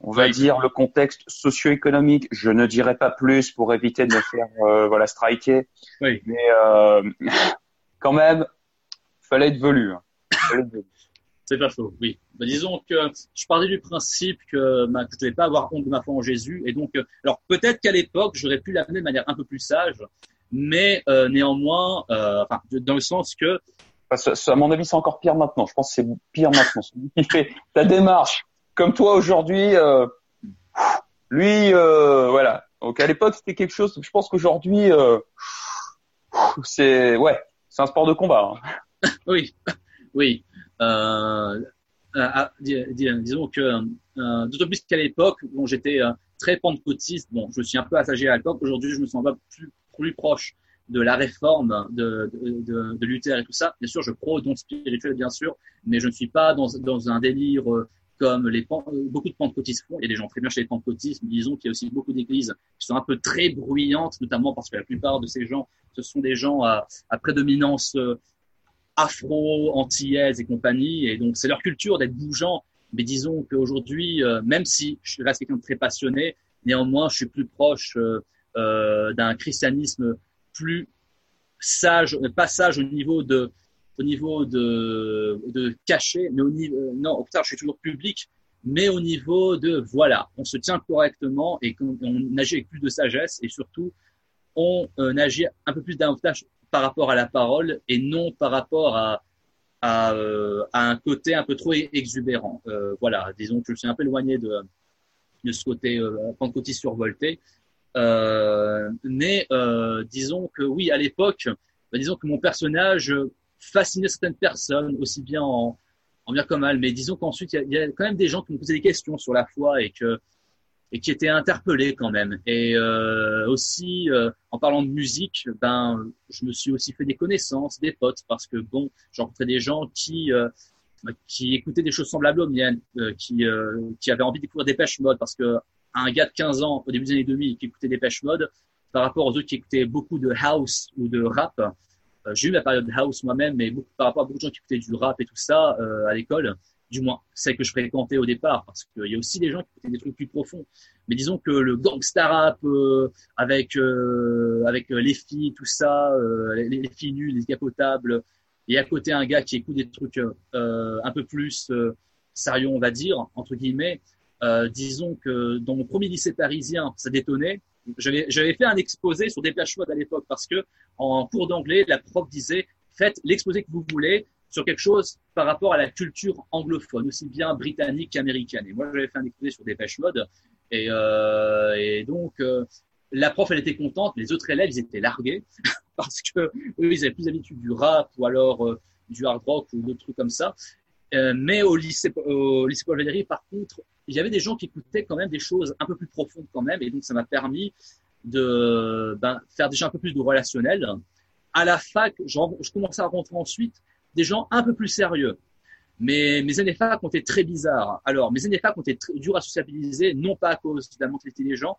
on va dire le contexte socio-économique. Je ne dirais pas plus pour éviter de me faire euh, voilà striker. Oui. Mais euh, quand même, fallait être velu. Hein. C'est pas faux, oui. Disons que je parlais du principe que, bah, je ne devais pas avoir honte de ma foi en Jésus. Et donc, euh, alors peut-être qu'à l'époque, j'aurais pu l'amener de manière un peu plus sage, mais euh, néanmoins, enfin, dans le sens que... à mon avis, c'est encore pire maintenant. Je pense que c'est pire maintenant. Celui fait ta démarche, comme toi aujourd'hui, euh, lui, euh, voilà. Donc à l'époque, c'était quelque chose. Je pense qu'aujourd'hui, euh, c'est ouais, c'est un sport de combat. Hein. oui, oui. Euh, euh, ah, disons que euh, d'autant plus qu'à l'époque, bon, j'étais très pentecôtiste. Bon, je suis un peu assagé à l'époque. Aujourd'hui, je me sens pas plus, plus proche de la réforme de, de, de, Luther et tout ça. Bien sûr, je crois au don spirituel, bien sûr, mais je ne suis pas dans, dans un délire comme les beaucoup de pentecôtistes font. Il y a des gens très bien chez les pentecôtistes, mais disons qu'il y a aussi beaucoup d'églises qui sont un peu très bruyantes, notamment parce que la plupart de ces gens, ce sont des gens à, à prédominance afro, antillaise et compagnie. Et donc, c'est leur culture d'être bougeant. Mais disons qu'aujourd'hui, euh, même si je reste quelqu'un de très passionné, néanmoins, je suis plus proche euh, euh d'un christianisme plus sage, pas sage au niveau de, au niveau de, de caché, mais au niveau, euh, non, contraire, je suis toujours public, mais au niveau de, voilà, on se tient correctement et on, on agit avec plus de sagesse et surtout, on agit un peu plus davantage par rapport à la parole et non par rapport à, à, euh, un côté un peu trop exubérant. Euh, voilà, disons que je suis un peu éloigné de, de ce côté euh, survolté. Euh, mais euh, disons que oui, à l'époque, bah, disons que mon personnage fascinait certaines personnes, aussi bien en, en bien comme mal. Mais disons qu'ensuite, il y, a quand même des gens qui me posaient des questions sur la foi et qui était interpellé quand même. Et euh, aussi, en parlant de musique, ben, je me suis aussi fait des connaissances, des potes, parce que bon, j'ai rencontré des gens qui qui écoutaient des choses semblables aux miennes, qui qui avaient envie de découvrir des pêches mode, parce que un gars de 15 ans au début des années 2000 qui écoutait des pêches mode, par rapport aux autres qui écoutaient beaucoup de house ou de rap, j'ai eu ma période de house moi-même, mais beaucoup, par rapport à beaucoup de gens qui écoutaient du rap et tout ça à l'école, du moins celle que je fréquentais au départ, parce qu'il y a aussi des gens qui écoutaient des trucs plus profonds. Mais disons que le gangsta rap euh, avec euh, avec les filles, tout ça, euh, les, les, filles nues, les capotables, et à côté un gars qui écoute des trucs un peu plus sérieux, on va dire entre guillemets. Disons que dans mon premier lycée parisien, ça détonnait. J'avais fait un exposé sur des plages à l'époque parce que en cours d'anglais, la prof disait faites l'exposé que vous voulez, sur quelque chose par rapport à la culture anglophone, aussi bien britannique qu'américaine. Et moi, j'avais fait un exposé sur Dépêche Mode. Et, euh, et donc, euh, la prof, elle était contente, les autres élèves, ils étaient largués parce que eux, ils avaient plus l'habitude du rap ou alors euh, du hard rock ou d'autres trucs comme ça. Euh, mais au lycée, au lycée Paul Valéry, par contre, il y avait des gens qui écoutaient quand même des choses un peu plus profondes quand même. Et donc, ça m'a permis de ben, faire déjà un peu plus de relationnel. À la fac, je, commençais à rentrer ensuite des gens un peu plus sérieux. Mais mes années fac ont été très bizarres. Alors, mes années fac ont été très dures à sociabiliser, non pas à cause de la mentalité des gens,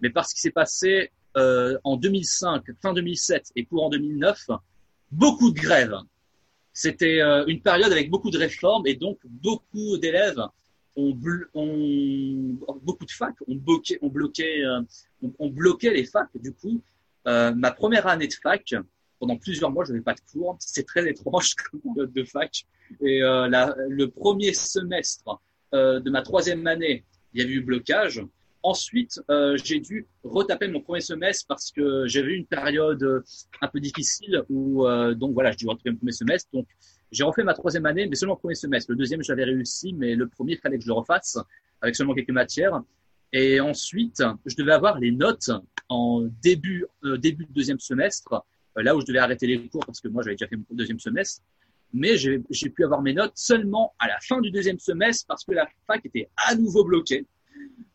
mais parce qu'il s'est passé euh, en 2005, fin 2007 et courant 2009, beaucoup de grèves. C'était euh, une période avec beaucoup de réformes et donc beaucoup d'élèves ont, ont, beaucoup de facs ont bloqué, ont bloqué, euh, ont, bloqué les facs. Du coup, euh, ma première année de fac, pendant plusieurs mois, je n'avais pas de cours. C'est très étrange comme de fac. Et euh, la, le premier semestre euh, de ma troisième année, il y avait eu blocage. Ensuite, euh, j'ai dû retaper mon premier semestre parce que j'avais eu une période euh, un peu difficile où, euh, donc voilà, j'ai dû retaper mon premier semestre. Donc, j'ai refait ma troisième année, mais seulement le premier semestre. Le deuxième, j'avais réussi, mais le premier, il fallait que je le refasse avec seulement quelques matières. Et ensuite, je devais avoir les notes en début, début de deuxième semestre, là où je devais arrêter les cours parce que moi, j'avais déjà fait mon deuxième semestre mais j'ai pu avoir mes notes seulement à la fin du deuxième semestre parce que la fac était à nouveau bloquée.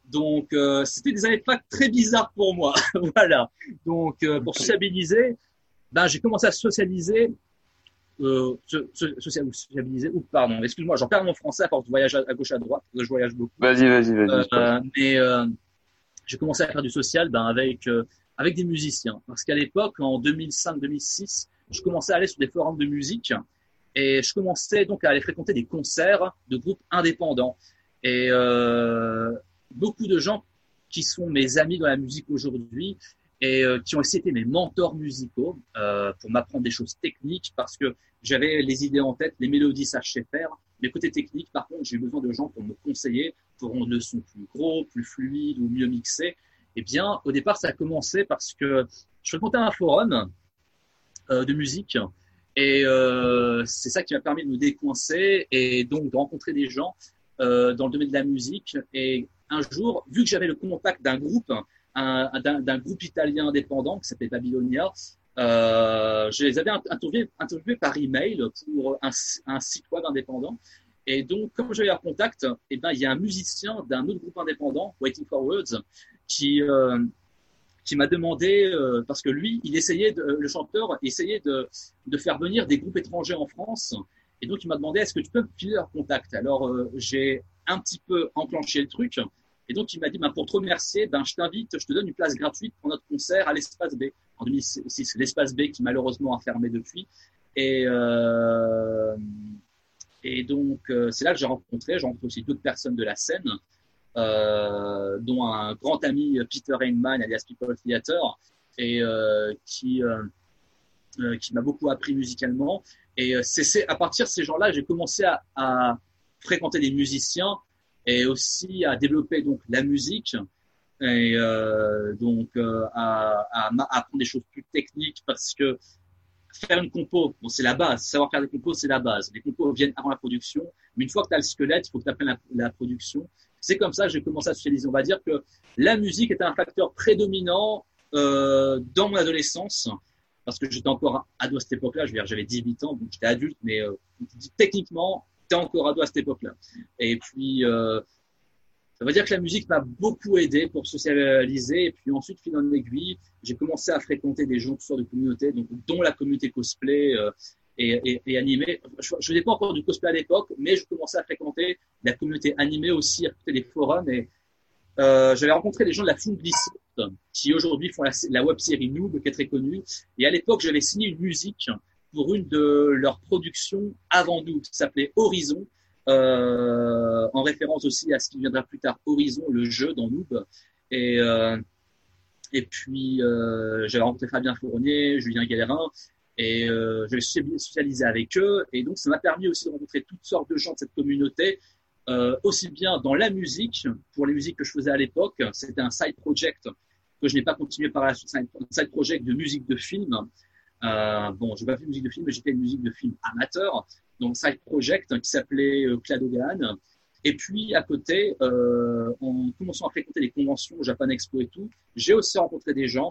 Donc, euh, c'était des années de fac très bizarres pour moi. voilà. Donc, euh, pour sociabiliser, ben, j'ai commencé à socialiser, euh, socialiser, ou pardon, excuse-moi, j'en perds mon français à force de voyager à, gauche à droite, je voyage beaucoup. Vas-y, vas-y, vas-y. Euh, mais j'ai commencé à faire du social, ben, avec avec des musiciens, parce qu'à l'époque, en 2005-2006, je commençais à aller sur des forums de musique et je commençais donc à aller fréquenter des concerts de groupes indépendants. Et euh, beaucoup de gens qui sont mes amis dans la musique aujourd'hui et euh, qui ont été mes mentors musicaux euh, pour m'apprendre des choses techniques parce que j'avais les idées en tête, les mélodies, ça je sais faire. Mais côté technique, par contre, j'ai besoin de gens pour me conseiller, pour rendre le son plus gros, plus fluide ou mieux mixé. Eh bien, au départ, ça a commencé parce que je fréquentais un forum euh, de musique et c'est ça qui m'a permis de me décoincer et donc de rencontrer des gens dans le domaine de la musique. Et un jour, vu que j'avais le contact d'un groupe, d'un groupe italien indépendant qui s'appelait Babylonia, euh, je les avais interviewés, par email pour un, site web indépendant. Et donc, comme j'avais un contact, eh ben, il y a un musicien d'un autre groupe indépendant, Waiting for Words, qui, euh, qui m'a demandé, euh, parce que lui, il essayait, le chanteur essayait de, de faire venir des groupes étrangers en France. Et donc, il m'a demandé, est-ce que tu peux me filer leur contact? Alors, j'ai un petit peu enclenché le truc. Et donc, il m'a dit, ben, pour te remercier, ben, je t'invite, je te donne une place gratuite pour notre concert à l'Espace B. En 2006, l'Espace B qui malheureusement a fermé depuis. Et, euh, donc, euh, c'est là que j'ai rencontré, j'ai rencontré aussi d'autres personnes de la scène. Euh, dont un grand ami Peter Heinman, alias People Theater, et qui m'a beaucoup appris musicalement. Et c'est à partir de ces gens-là, j'ai commencé à, fréquenter des musiciens et aussi à développer donc la musique et euh, donc à, à, apprendre des choses plus techniques parce que faire une compo, bon, c'est la base. Savoir faire des compos, c'est la base. Les compos viennent avant la production, mais une fois que tu as le squelette, il faut que tu apprennes la, production. C'est comme ça que j'ai commencé à socialiser. On va dire que la musique était un facteur prédominant euh, dans mon adolescence, parce que j'étais encore ado à cette époque-là. Je veux dire, j'avais 18 ans, donc j'étais adulte, mais euh, techniquement, t'es encore ado à cette époque-là. Et puis, euh, ça veut dire que la musique m'a beaucoup aidé pour socialiser. Et puis ensuite, fil en aiguille, j'ai commencé à fréquenter des gens, toutes sortes de communautés, donc, dont la communauté cosplay, euh, et, et, animé. Je ne faisais pas encore du cosplay à l'époque, mais je commençais à fréquenter la communauté animée aussi, à côté des forums. Et euh, j'avais rencontré des gens de la Funglissite qui aujourd'hui font la, web série Noob, qui est très connue. Et à l'époque, j'avais signé une musique pour une de leurs productions avant nous, qui s'appelait Horizon, euh, en référence aussi à ce qui viendra plus tard, Horizon, le jeu dans Noob. Et, euh, et puis, euh, j'avais rencontré Fabien Fournier, Julien Galérin, et euh, je vais socialiser avec eux. Et donc, ça m'a permis aussi de rencontrer toutes sortes de gens de cette communauté, aussi bien dans la musique, pour les musiques que je faisais à l'époque. C'était un side project que je n'ai pas continué par la suite, un side project de musique de film. Euh, bon, je n'ai pas fait de musique de film, mais j'ai fait une musique de film amateur, donc side project qui s'appelait euh, Cladogan. Et puis à côté, euh, en commençant à fréquenter les conventions Japan Expo et tout, j'ai aussi rencontré des gens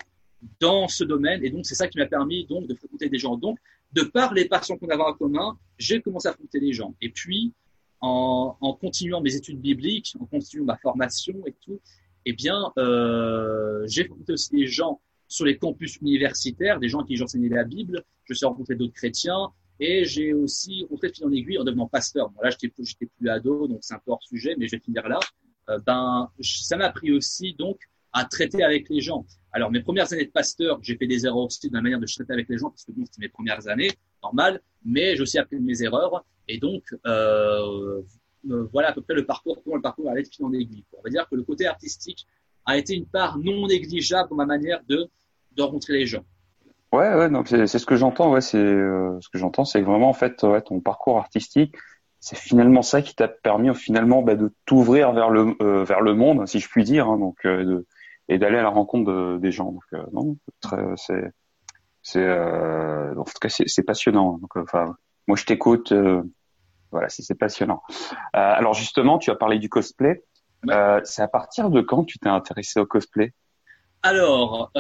dans ce domaine. Et donc, c'est ça qui m'a permis donc de fréquenter des gens. Donc, de par les passions qu'on avait en commun, j'ai commencé à fréquenter des gens. Et puis, en, en, continuant mes études bibliques, en continuant ma formation et tout, eh bien, euh, j'ai fréquenté aussi des gens sur les campus universitaires, des gens qui j'enseignais la Bible. Je suis rencontré d'autres chrétiens. Et j'ai aussi rencontré fil en aiguille en devenant pasteur. Bon, là, j'étais j'étais plus ado, donc c'est un peu hors sujet, mais je vais finir là. Euh, ben, ça m'a appris aussi donc à traiter avec les gens. Alors, mes premières années de pasteur, j'ai fait des erreurs aussi dans la manière de traiter avec les gens, parce que bon, c'était mes premières années, normal, mais j'ai aussi appris mes erreurs. Et donc, euh, euh, voilà à peu près le parcours, comment le parcours allait fil en aiguille. On va dire que le côté artistique a été une part non négligeable dans ma manière de, de rencontrer les gens. Ouais, ouais, donc c'est ce que j'entends. Ouais, c'est euh, ce que j'entends, c'est vraiment en fait ouais, ton parcours artistique c'est finalement ça qui t'a permis finalement bah, de t'ouvrir vers le euh, vers le monde, si je puis dire, hein, donc euh, et d'aller à la rencontre des gens. Donc euh, non, c'est c'est en tout cas c'est passionnant. Donc enfin moi je t'écoute. voilà, c'est passionnant. alors justement, tu as parlé du cosplay. C'est à partir de quand tu t'es intéressé au cosplay? Alors.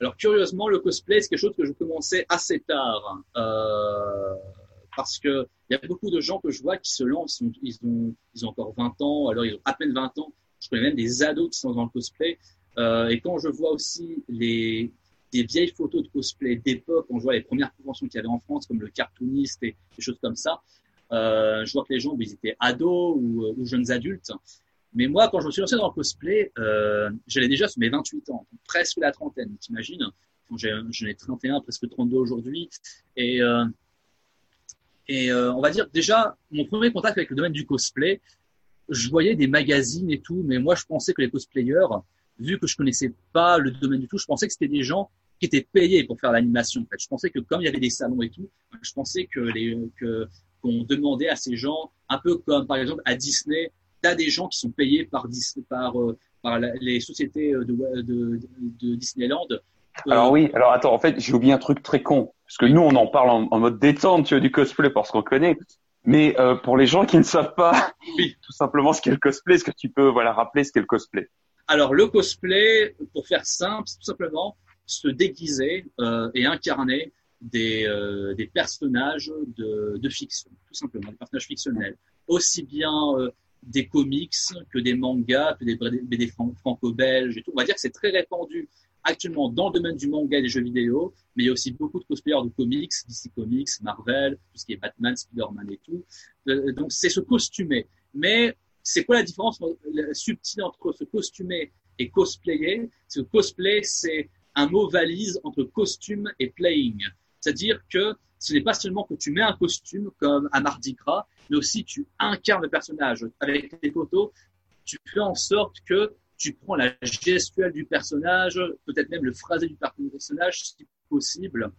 Alors curieusement, le cosplay, c'est quelque chose que je commençais assez tard. Euh, parce que il y a beaucoup de gens que je vois qui se lancent, ils ont, ils ont encore 20 ans, alors ils ont à peine 20 ans. Je connais même des ados qui sont dans le cosplay. Euh, et quand je vois aussi les des vieilles photos de cosplay d'époque, je vois les premières conventions qu'il y avait en France, comme le cartooniste et des choses comme ça, euh, je vois que les gens, ils étaient ados ou, ou, jeunes adultes. Mais moi, quand je me suis lancé dans le cosplay, euh, j'allais déjà mes 28 ans, presque la trentaine, t'imagines J'en ai 31, presque 32 aujourd'hui. Et euh, et euh, on va dire déjà, mon premier contact avec le domaine du cosplay, je voyais des magazines et tout, mais moi je pensais que les cosplayers, vu que je connaissais pas le domaine du tout, je pensais que c'était des gens qui étaient payés pour faire l'animation. En fait, je pensais que comme il y avait des salons et tout, je pensais que les que qu'on demandait à ces gens, un peu comme par exemple à Disney, t'as des gens qui sont payés par euh, les sociétés de, de, de Disneyland alors oui, alors attends, en fait, j'ai oublié un truc très con. Parce que nous, on en parle en, mode détente, tu vois, du cosplay parce qu'on connaît. Mais euh, pour les gens qui ne savent pas oui. tout simplement ce qu'est le cosplay, est-ce que tu peux voilà rappeler ce qu'est le cosplay? Alors le cosplay, pour faire simple, tout simplement se déguiser euh, et incarner des, euh, des personnages de, de, fiction, tout simplement, des personnages fictionnels, aussi bien euh, des comics que des mangas, que des BD franco-belges et tout. On va dire que c'est très répandu actuellement dans le domaine du manga et des jeux vidéo, mais il y a aussi beaucoup de cosplayers de comics, DC Comics, Marvel, tout ce qui est Batman, Spider-Man et tout. Euh, donc c'est se costumer. Mais c'est quoi la différence subtile entre se costumer et cosplayer? C'est que cosplay, c'est un mot valise entre costume et playing. C'est-à-dire que ce n'est pas seulement que tu mets un costume comme un Mardi Gras, mais aussi tu incarnes le personnage. Avec tes photos, tu fais en sorte que tu prends la gestuelle du personnage, peut-être même le phrasé du personnage si possible.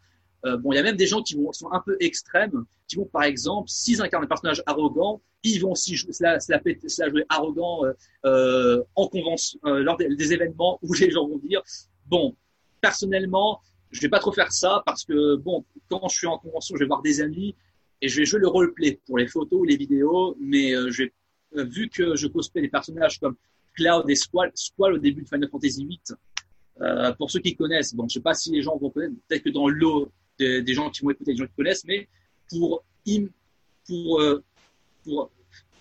Euh, bon, il y a même des gens qui vont, sont un peu extrêmes, qui vont par exemple, s'ils incarnent un personnage arrogant, ils vont aussi jouer, cela, cela jouer arrogant euh, euh, en convention, lors des, événements où les gens vont dire, bon, personnellement, je vais pas trop faire ça parce que bon, quand je suis en convention, je vais voir des amis et je vais jouer le roleplay pour les photos ou les vidéos, mais euh, vais, vu que je cosplay des personnages comme Cloud et Squall, au début de Final Fantasy VIII. Euh, pour ceux qui connaissent, bon, je sais pas si les gens vont connaître, peut-être que dans l'eau des, des, gens qui vont écouter, des gens qui connaissent, mais pour im, pour, euh, pour,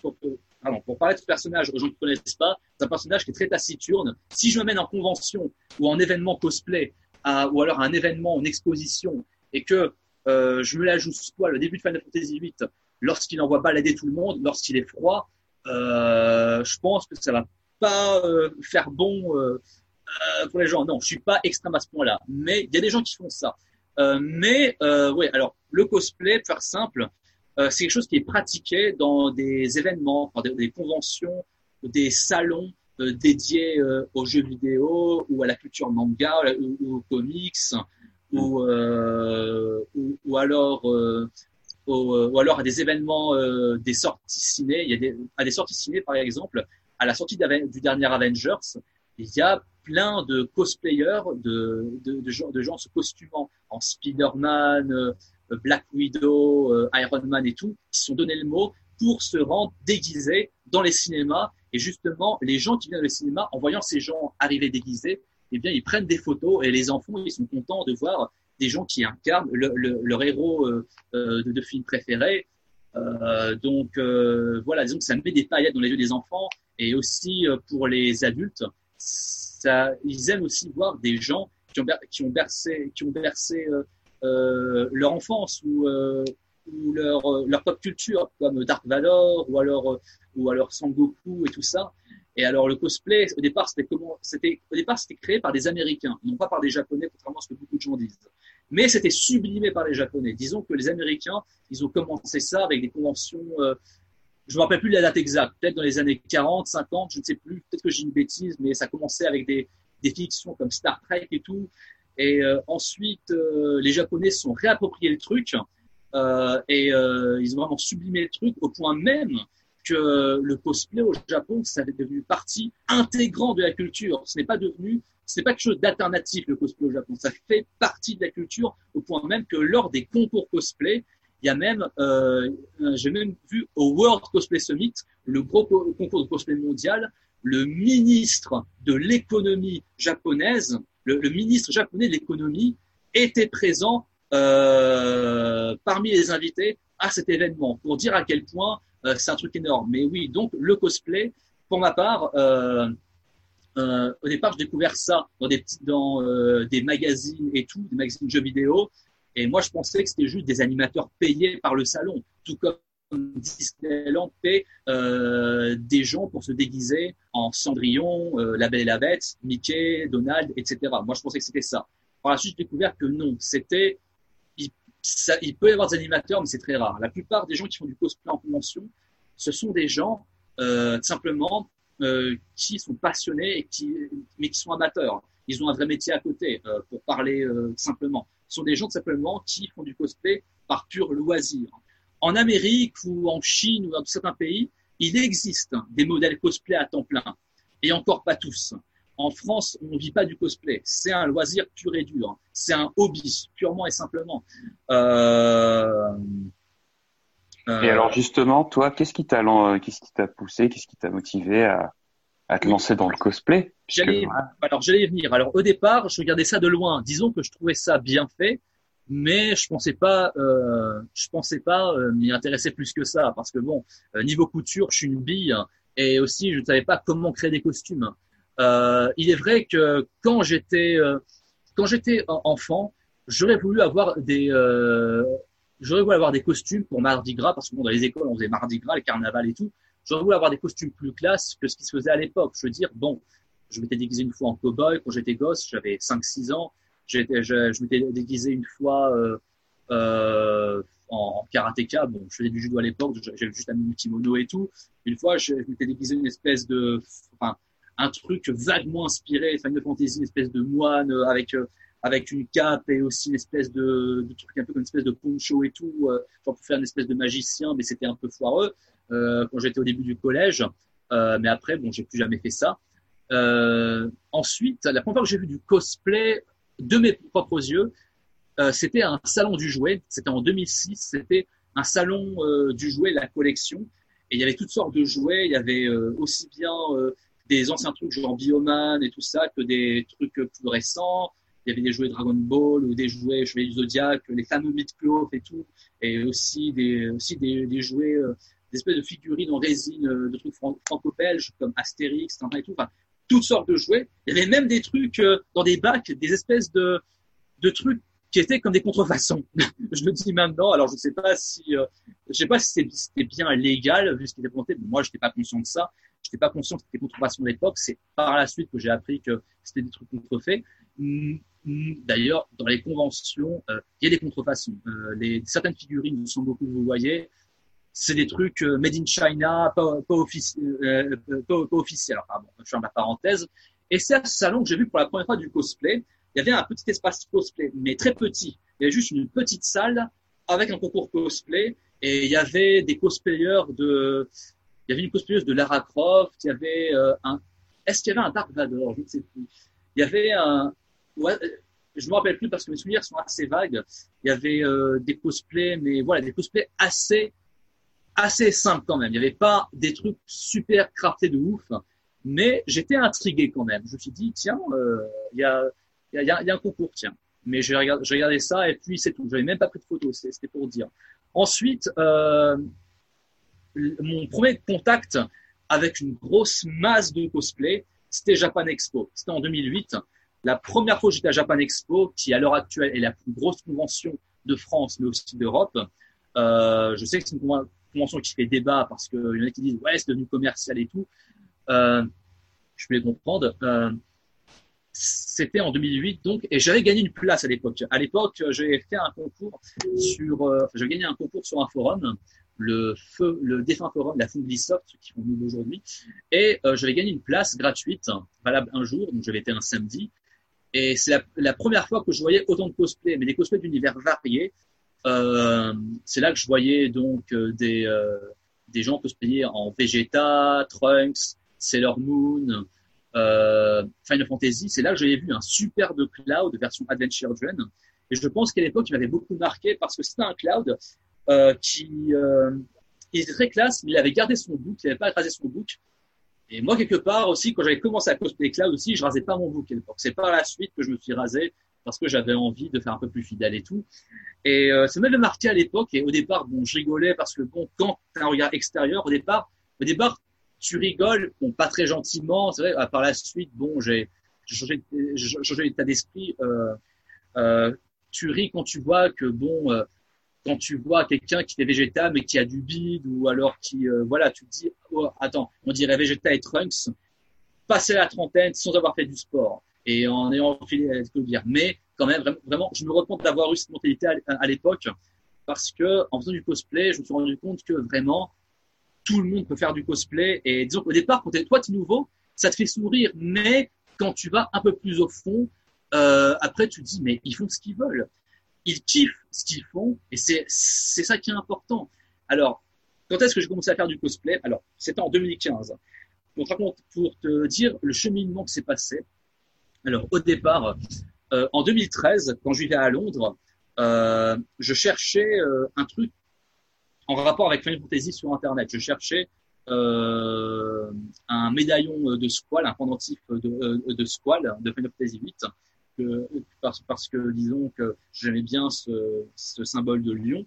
pour, pour, pardon, pour parler de ce personnage aux gens qui ne connaissent pas, c'est un personnage qui est très taciturne. Si je me mène en convention ou en événement cosplay, ou alors à un événement, en exposition, et que euh, je me la joue Squall au début de Final Fantasy VIII, lorsqu'il envoie balader tout le monde, lorsqu'il est froid, euh, je pense que ça va pas euh, faire bon pour les gens. Non, je suis pas extrême à ce point-là. Mais il y a des gens qui font ça. mais oui, alors le cosplay, pour faire simple, c'est quelque chose qui est pratiqué dans des événements, dans des, conventions, des salons dédiés aux jeux vidéo ou à la culture manga ou aux comics ou, ou, ou, alors ou alors à des événements, des sorties ciné. Il y a des, à des sorties ciné, par exemple, à la sortie du dernier Avengers, il y a plein de cosplayers, de, de, de, gens, de gens se costumant en Spider-Man, euh, Black Widow, euh, Iron Man et tout, qui sont donné le mot pour se rendre déguisés dans les cinémas. Et justement, les gens qui viennent au cinéma, en voyant ces gens arriver déguisés, eh bien, ils prennent des photos et les enfants, ils sont contents de voir des gens qui incarnent le, le, leur héros euh, euh de, film préféré. Euh, donc euh, voilà, disons que ça met des paillettes dans les yeux des enfants et aussi euh, pour les adultes, ça, ils aiment aussi voir des gens qui ont, qui bercé, qui ont bercé leur enfance ou, leur, leur pop culture, comme Dark Vador ou alors, ou alors Sangoku et tout ça. Et alors le cosplay, au départ, c'était comment C'était au départ, c'était créé par des Américains, non pas par des Japonais, contrairement à ce que beaucoup de gens disent. Mais c'était sublimé par les Japonais. Disons que les Américains, ils ont commencé ça avec des conventions euh, je me rappelle plus la date exacte, peut-être dans les années 40, 50, je ne sais plus, peut-être que j'ai une bêtise, mais ça commençait avec des, des fictions comme Star Trek et tout. Et euh, ensuite, euh, les Japonais se sont réappropriés le truc Euh, et ils ont vraiment sublimé le truc au point même que le cosplay au Japon, ça est devenu partie intégrante de la culture. Ce n'est pas devenu, ce n'est pas quelque chose d'alternatif le cosplay au Japon. Ça fait partie de la culture au point même que lors des concours cosplay, il y a même, euh, j'ai même vu au World Cosplay Summit, le gros concours de cosplay mondial, le ministre de l'économie japonaise, le, le, ministre japonais de l'économie était présent euh, parmi les invités à cet événement pour dire à quel point euh, c'est un truc énorme. Mais oui, donc le cosplay, pour ma part, euh, euh au départ, j'ai découvert ça dans des magazines et tout, des magazines de jeux vidéo. Et moi, je pensais que c'était juste des animateurs payés par le salon, tout comme Disneyland paie des gens pour se déguiser en Cendrillon, La Belle et la Bête, Mickey, Donald, etc. Moi, je pensais que c'était ça. Par la suite, j'ai découvert que non, c'était il, peut y avoir des animateurs, mais c'est très rare. La plupart des gens qui font du cosplay en convention, ce sont des gens euh, simplement euh, qui sont passionnés et qui, mais qui sont amateurs. Ils ont un vrai métier à côté, euh, pour parler simplement. Ce sont des gens simplement qui font du cosplay par pur loisir. En Amérique ou en Chine ou dans certains pays, il existe des modèles cosplay à temps plein, et encore pas tous. En France, on ne vit pas du cosplay. C'est un loisir pur et dur. C'est un hobby, purement et simplement. Euh... Euh... Et alors justement, toi, qu'est-ce qui t'a, qu'est-ce qui t'a poussé, qu'est-ce qui t'a motivé à, à te lancer dans le cosplay? J'allais, alors j'allais y venir. Alors au départ, je regardais ça de loin. Disons que je trouvais ça bien fait, mais je pensais pas, euh, je pensais pas euh, m'y intéresser plus que ça, parce que bon, euh, niveau couture, je suis une bille, et aussi je ne savais pas comment créer des costumes. Euh, il est vrai que quand j'étais, euh, quand j'étais enfant, j'aurais voulu avoir des, j'aurais voulu avoir des costumes pour Mardi Gras, parce que dans les écoles on faisait Mardi Gras, le carnaval et tout. J'aurais voulu avoir des costumes plus classe que ce qui se faisait à l'époque. Je veux dire, bon, je m'étais déguisé une fois en cow-boy quand j'étais gosse, j'avais 5-6 ans je, m'étais déguisé une fois euh, euh, en, karatéka. Bon, je faisais du judo à l'époque, j'avais juste un petit kimono et tout. Une fois, je, m'étais déguisé une espèce de, un truc vaguement inspiré, Final Fantasy, une espèce de moine avec euh, avec une cape et aussi une espèce de, truc un peu comme une espèce de poncho et tout, euh, pour faire une espèce de magicien, mais c'était un peu foireux euh, quand j'étais au début du collège. Euh, mais après, bon, j'ai plus jamais fait ça. Euh, ensuite, la première fois que j'ai vu du cosplay, de mes propres yeux, euh, c'était un salon du jouet. C'était en 2006. C'était un salon euh, du jouet, la collection. Et il y avait toutes sortes de jouets. Il y avait euh, aussi bien euh, des anciens trucs genre Bioman et tout ça que des trucs plus récents. Il y avait des jouets Dragon Ball ou des jouets Chevalier du Zodiac, les fameux Midcloth et tout. Et aussi des, aussi des, jouets, des espèces de figurines en résine de trucs franco-belges comme Astérix, et tout. Enfin, toutes sortes de jouets. Il y avait même des trucs euh, dans des bacs, des espèces de, de trucs qui étaient comme des contrefaçons. je le dis maintenant. Alors je sais pas si, euh, je sais pas si c'était bien légal vu ce qui était présenté. Mais moi, j'étais pas conscient de ça. J'étais pas conscient que c'était des contrefaçons de l'époque. C'est par la suite que j'ai appris que c'était des trucs contrefaits. D'ailleurs, dans les conventions, euh, il y a des contrefaçons. Euh, les, certaines figurines sont beaucoup, vous voyez, c'est des trucs euh, made in China, euh, pas, pas officiel. pardon, je ferme la parenthèse. Et c'est à ce salon que j'ai vu pour la première fois du cosplay. Il y avait un petit espace cosplay, mais très petit. Il y avait juste une petite salle avec un concours cosplay et il y avait des cosplayers de, il y avait une cosplayeuse de Lara Croft, il y avait euh, un, est-ce qu'il y avait un Dark Vador, je ne sais plus. Il y avait un, je me rappelle plus parce que mes souvenirs sont assez vagues. Il y avait euh, des cosplays, mais voilà, des cosplays assez assez simple quand même. Il n'y avait pas des trucs super craftés de ouf, mais j'étais intrigué quand même. Je me suis dit, tiens, euh, il y, a, y, y, a, un concours, tiens. Mais j'ai regardé, ça et puis c'est tout. Je n'avais même pas pris de photos, c'était pour dire. Ensuite, mon premier contact avec une grosse masse de cosplay, c'était Japan Expo. C'était en 2008. La première fois que j'étais à Japan Expo, qui à l'heure actuelle est la plus grosse convention de France, mais aussi d'Europe. Euh, je sais que c'est une convention qui fait débat parce qu'il y en a qui disent ouais c'est devenu commercial et tout. Euh, je peux les comprendre. Euh, c'était en 2008 donc et j'avais gagné une place à l'époque. À l'époque, j'avais fait un concours sur, j'ai gagné un concours sur un forum, le feu, le défunt forum, la Funglisoft qui font nous aujourd'hui, et euh, j'avais gagné une place gratuite, valable un jour, donc j'avais été un samedi, et c'est la, première fois que je voyais autant de cosplays, mais des cosplays d'univers variés, Euh, c'est là que je voyais donc euh, des, des gens cosplayer en Vegeta, Trunks, Sailor Moon, Final Fantasy. C'est là que j'avais vu un superbe Cloud version Adventure Children. Et je pense qu'à l'époque, il m'avait beaucoup marqué parce que c'était un Cloud euh, qui euh, il était très classe, mais il avait gardé son book, il n'avait pas rasé son book. Et moi, quelque part aussi, quand j'avais commencé à cosplayer Cloud aussi, je rasais pas mon book à l'époque. C'est par la suite que je me suis rasé parce que j'avais envie de faire un peu plus fidèle et tout. Et euh, ça m'avait marqué à l'époque. Et au départ, bon, je rigolais parce que bon, quand tu as un regard extérieur, au départ, au départ, tu rigoles, bon, pas très gentiment. C'est vrai. Par la suite, bon, j'ai changé, changé d'état d'esprit. Euh, tu ris quand tu vois que bon, quand tu vois quelqu'un qui est végétal mais qui a du bide ou alors qui, euh, voilà, tu te dis, oh, attends, on dirait Vegeta et Trunks, passer la trentaine sans avoir fait du sport et en ayant ce que dire. Mais quand même, vraiment, je me compte d'avoir eu cette mentalité à, l'époque parce que en faisant du cosplay, je me suis rendu compte que vraiment tout le monde peut faire du cosplay. Et disons qu'au départ, quand es, toi, tu es nouveau, ça te fait sourire. Mais quand tu vas un peu plus au fond, euh, après, tu te dis, mais ils font ce qu'ils veulent. Ils kiffent ce qu'ils font. Et c'est, ça qui est important. Alors, quand est-ce que j'ai commencé à faire du cosplay? Alors, c'était en 2015. Donc, pour te dire le cheminement qui s'est passé, alors, au départ, euh, en 2013, quand je vivais à Londres, euh, je cherchais euh, un truc en rapport avec Final Fantasy sur Internet. Je cherchais un médaillon de Squall, un pendentif de, de Squall de Final Fantasy VIII, parce, que disons que j'aimais bien ce, symbole de lion.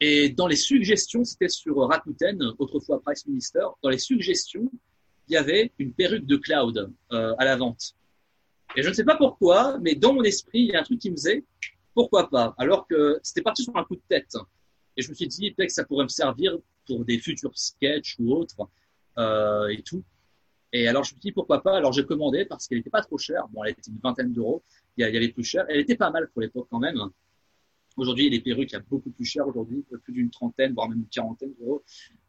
Et dans les suggestions, c'était sur Rakuten, autrefois Price Minister, dans les suggestions, il y avait une perruque de Cloud euh, à la vente. Et je ne sais pas pourquoi, mais dans mon esprit, il y a un truc qui me disait, pourquoi pas? Alors que c'était parti sur un coup de tête. Et je me suis dit, peut-être que ça pourrait me servir pour des futurs sketchs ou autres euh, et tout. Et alors je me dit, pourquoi pas? Alors j'ai commandé parce qu'elle n'était pas trop chère. Bon, elle était une vingtaine d'euros. Il y avait plus cher. Elle était pas mal pour l'époque quand même. Aujourd'hui, les perruques, il y a beaucoup plus cher aujourd'hui, plus d'une trentaine, voire même une quarantaine d'euros.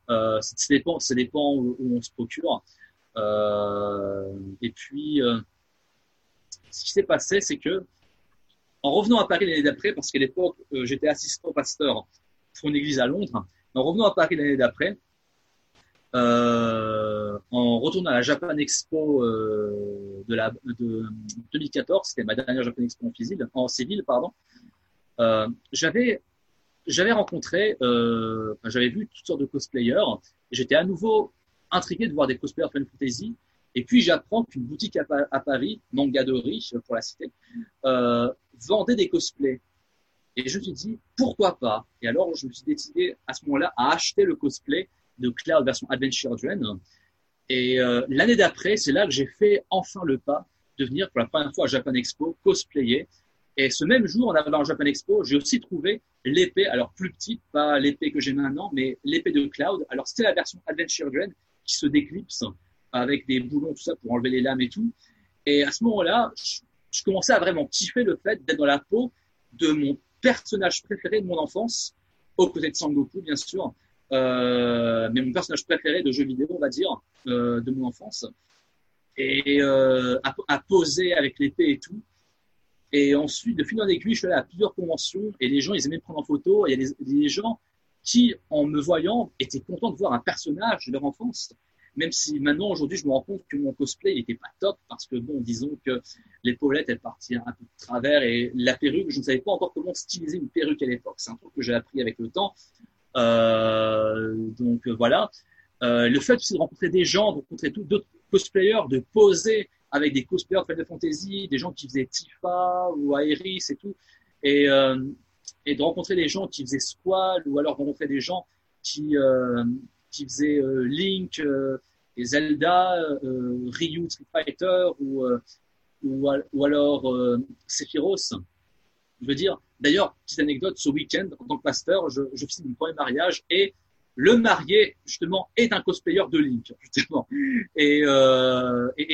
Euh, ça dépend, ça dépend où, on se procure. Euh, et puis, euh, ce qui s'est passé, c'est que en revenant à Paris l'année d'après, parce qu'à l'époque, euh, j'étais assistant pasteur pour une église à Londres, en revenant à Paris l'année d'après, euh, en retournant à la Japan Expo euh, de, la, de 2014, c'était ma dernière Japan Expo en civil, en civil pardon, euh, j'avais j'avais rencontré, euh, j'avais vu toutes sortes de cosplayers. J'étais à nouveau intrigué de voir des cosplayers Final Fantasy et puis j'apprends qu'une boutique à, Paris, Mangadori pour la cité, euh, vendait des cosplays. Et je me suis dit, pourquoi pas? Et alors je me suis décidé à ce moment-là à acheter le cosplay de Cloud version Adventure Children. Et euh, l'année d'après, c'est là que j'ai fait enfin le pas de venir pour la première fois à Japan Expo cosplayer. Et ce même jour, en arrivant à Japan Expo, j'ai aussi trouvé l'épée, alors plus petite, pas l'épée que j'ai maintenant, mais l'épée de Cloud. Alors c'était la version Adventure Children qui se déclipse avec des boulons, tout ça, pour enlever les lames et tout. Et à ce moment-là, je, commençais à vraiment kiffer le fait d'être dans la peau de mon personnage préféré de mon enfance, aux côtés de Sangoku, bien sûr, mais mon personnage préféré de jeu vidéo, on va dire, euh, de mon enfance. Et euh, à, à, poser avec l'épée et tout. Et ensuite, de fil en aiguille, je suis allé à plusieurs conventions et les gens, ils aimaient prendre en photo. il y a des, gens qui, en me voyant, étaient contents de voir un personnage de leur enfance même si maintenant, aujourd'hui, je me rends compte que mon cosplay n'était pas top parce que, bon, disons que l'épaulette, elle partit un peu de travers et la perruque, je ne savais pas encore comment styliser une perruque à l'époque. C'est un truc que j'ai appris avec le temps. Euh, donc, voilà. Euh, le fait aussi de rencontrer des gens, de rencontrer d'autres cosplayers, de poser avec des cosplayers de Final Fantasy, des gens qui faisaient Tifa ou Aeris et tout, et, euh, et de rencontrer des gens qui faisaient Squall ou alors de rencontrer des gens qui, euh, qui faisait euh, Link euh, et Zelda, euh, Ryu Street Fighter ou, ou, ou, alors Sephiroth. Je veux dire, d'ailleurs, petite anecdote, ce week-end, en tant que pasteur, je, je mon premier mariage et le marié, justement, est un cosplayer de Link, justement. Et,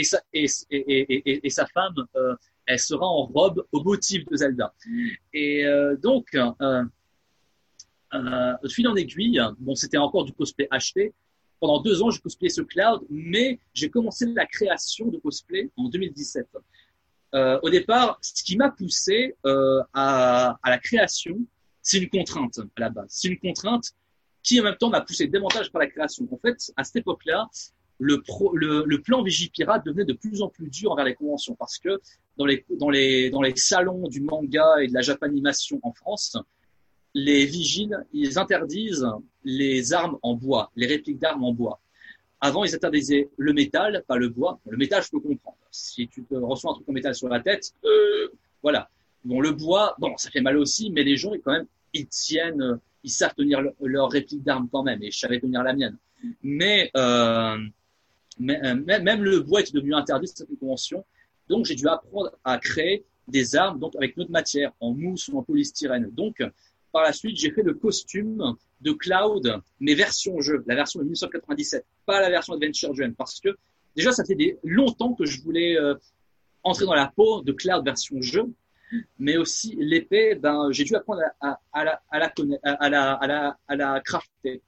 sa, femme, euh, elle sera en robe au motif de Zelda. Et euh, donc, euh, fil en aiguille, bon, c'était encore du cosplay acheté. Pendant deux ans, j'ai cosplayé ce cloud, mais j'ai commencé la création de cosplay en 2017. Euh, au départ, ce qui m'a poussé euh, à, à, la création, c'est une contrainte à la base. C'est une contrainte qui en même temps m'a poussé davantage par la création. En fait, à cette époque-là, le, le, le, plan Vigipirate devenait de plus en plus dur envers les conventions parce que dans les, dans les, dans les salons du manga et de la japanimation en France, les vigiles, ils interdisent les armes en bois, les répliques d'armes en bois. Avant, ils interdisaient le métal, pas le bois. Le métal, je peux comprendre. Si tu te reçois un truc en métal sur la tête, euh, voilà. Bon, le bois, bon, ça fait mal aussi, mais les gens, ils, quand même, ils tiennent, ils savent tenir leur réplique d'armes quand même, et je savais tenir la mienne. Mais, euh, euh, même le bois est devenu interdit, c'est une convention. Donc, j'ai dû apprendre à créer des armes donc avec notre matière, en mousse ou en polystyrène. Donc, par la suite, j'ai fait le costume de Cloud, mais version jeu, la version de 1997, pas la version Adventure Jam, parce que déjà, ça fait des, longtemps que je voulais euh, entrer dans la peau de Cloud version jeu, mais aussi l'épée, ben, j'ai dû apprendre à, la, à, à, la, à, la, à la crafter.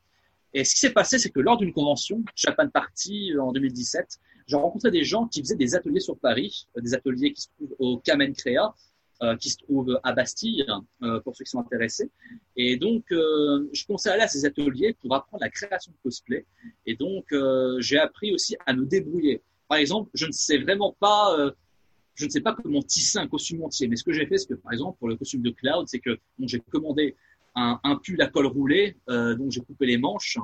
Et ce qui s'est passé, c'est que lors d'une convention, Japan Party en 2017, j'ai rencontré des gens qui faisaient des ateliers sur Paris, euh, des ateliers qui se trouvent au Kamen Crea, euh, qui se trouve à Bastille, euh, pour ceux qui sont intéressés. Et donc, euh, je pensais aller à ces ateliers pour apprendre la création de cosplay. Et donc, j'ai appris aussi à me débrouiller. Par exemple, je ne sais vraiment pas, je ne sais pas comment tisser un costume entier. Mais ce que j'ai fait, c'est que, par exemple, pour le costume de Cloud, c'est que j'ai commandé un, pull à col roulé, dont j'ai coupé les manches.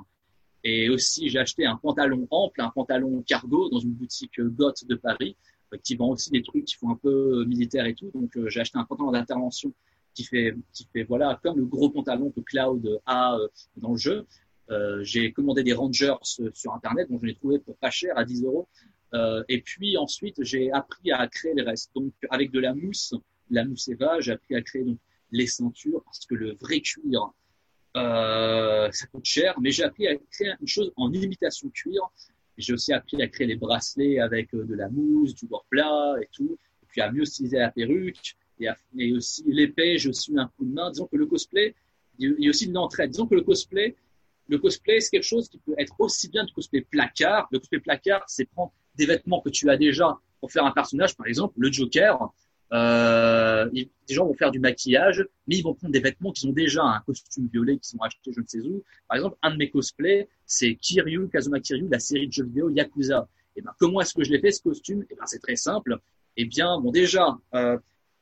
Et aussi, j'ai acheté un pantalon ample, un pantalon cargo dans une boutique Goth de Paris qui vend aussi des trucs qui font un peu euh, militaire et tout. Donc euh, j'ai acheté un pantalon d'intervention qui fait, qui fait voilà comme le gros pantalon que Cloud a euh, dans le jeu. j'ai commandé des Rangers sur internet, donc je l'ai trouvé pour pas cher à 10 euros. et puis ensuite j'ai appris à créer les restes. Donc avec de la mousse, la mousse Eva, j'ai appris à créer donc les ceintures parce que le vrai cuir ça coûte cher, mais j'ai appris à créer une chose en imitation cuir j'ai aussi appris à créer les bracelets avec euh, de la mousse, du bord plat et tout. Et puis à mieux styliser la perruque. Et, à, et aussi l'épée, j'ai aussi eu un coup de main. Disons que le cosplay, il y a aussi une entraide. Disons que le cosplay, le cosplay, c'est quelque chose qui peut être aussi bien du cosplay placard. Le cosplay placard, c'est prendre des vêtements que tu as déjà pour faire un personnage. Par exemple, le Joker, euh, des gens vont faire du maquillage, mais ils vont prendre des vêtements qui ont déjà un costume violet, qui sont achetés je ne sais où. Par exemple, un de mes cosplays, c'est Kiryu, Kazuma Kiryu, la série de jeux vidéo Yakuza. Et eh ben, comment est-ce que je l'ai fait ce costume? Et eh ben, c'est très simple. Eh bien, bon, déjà, euh,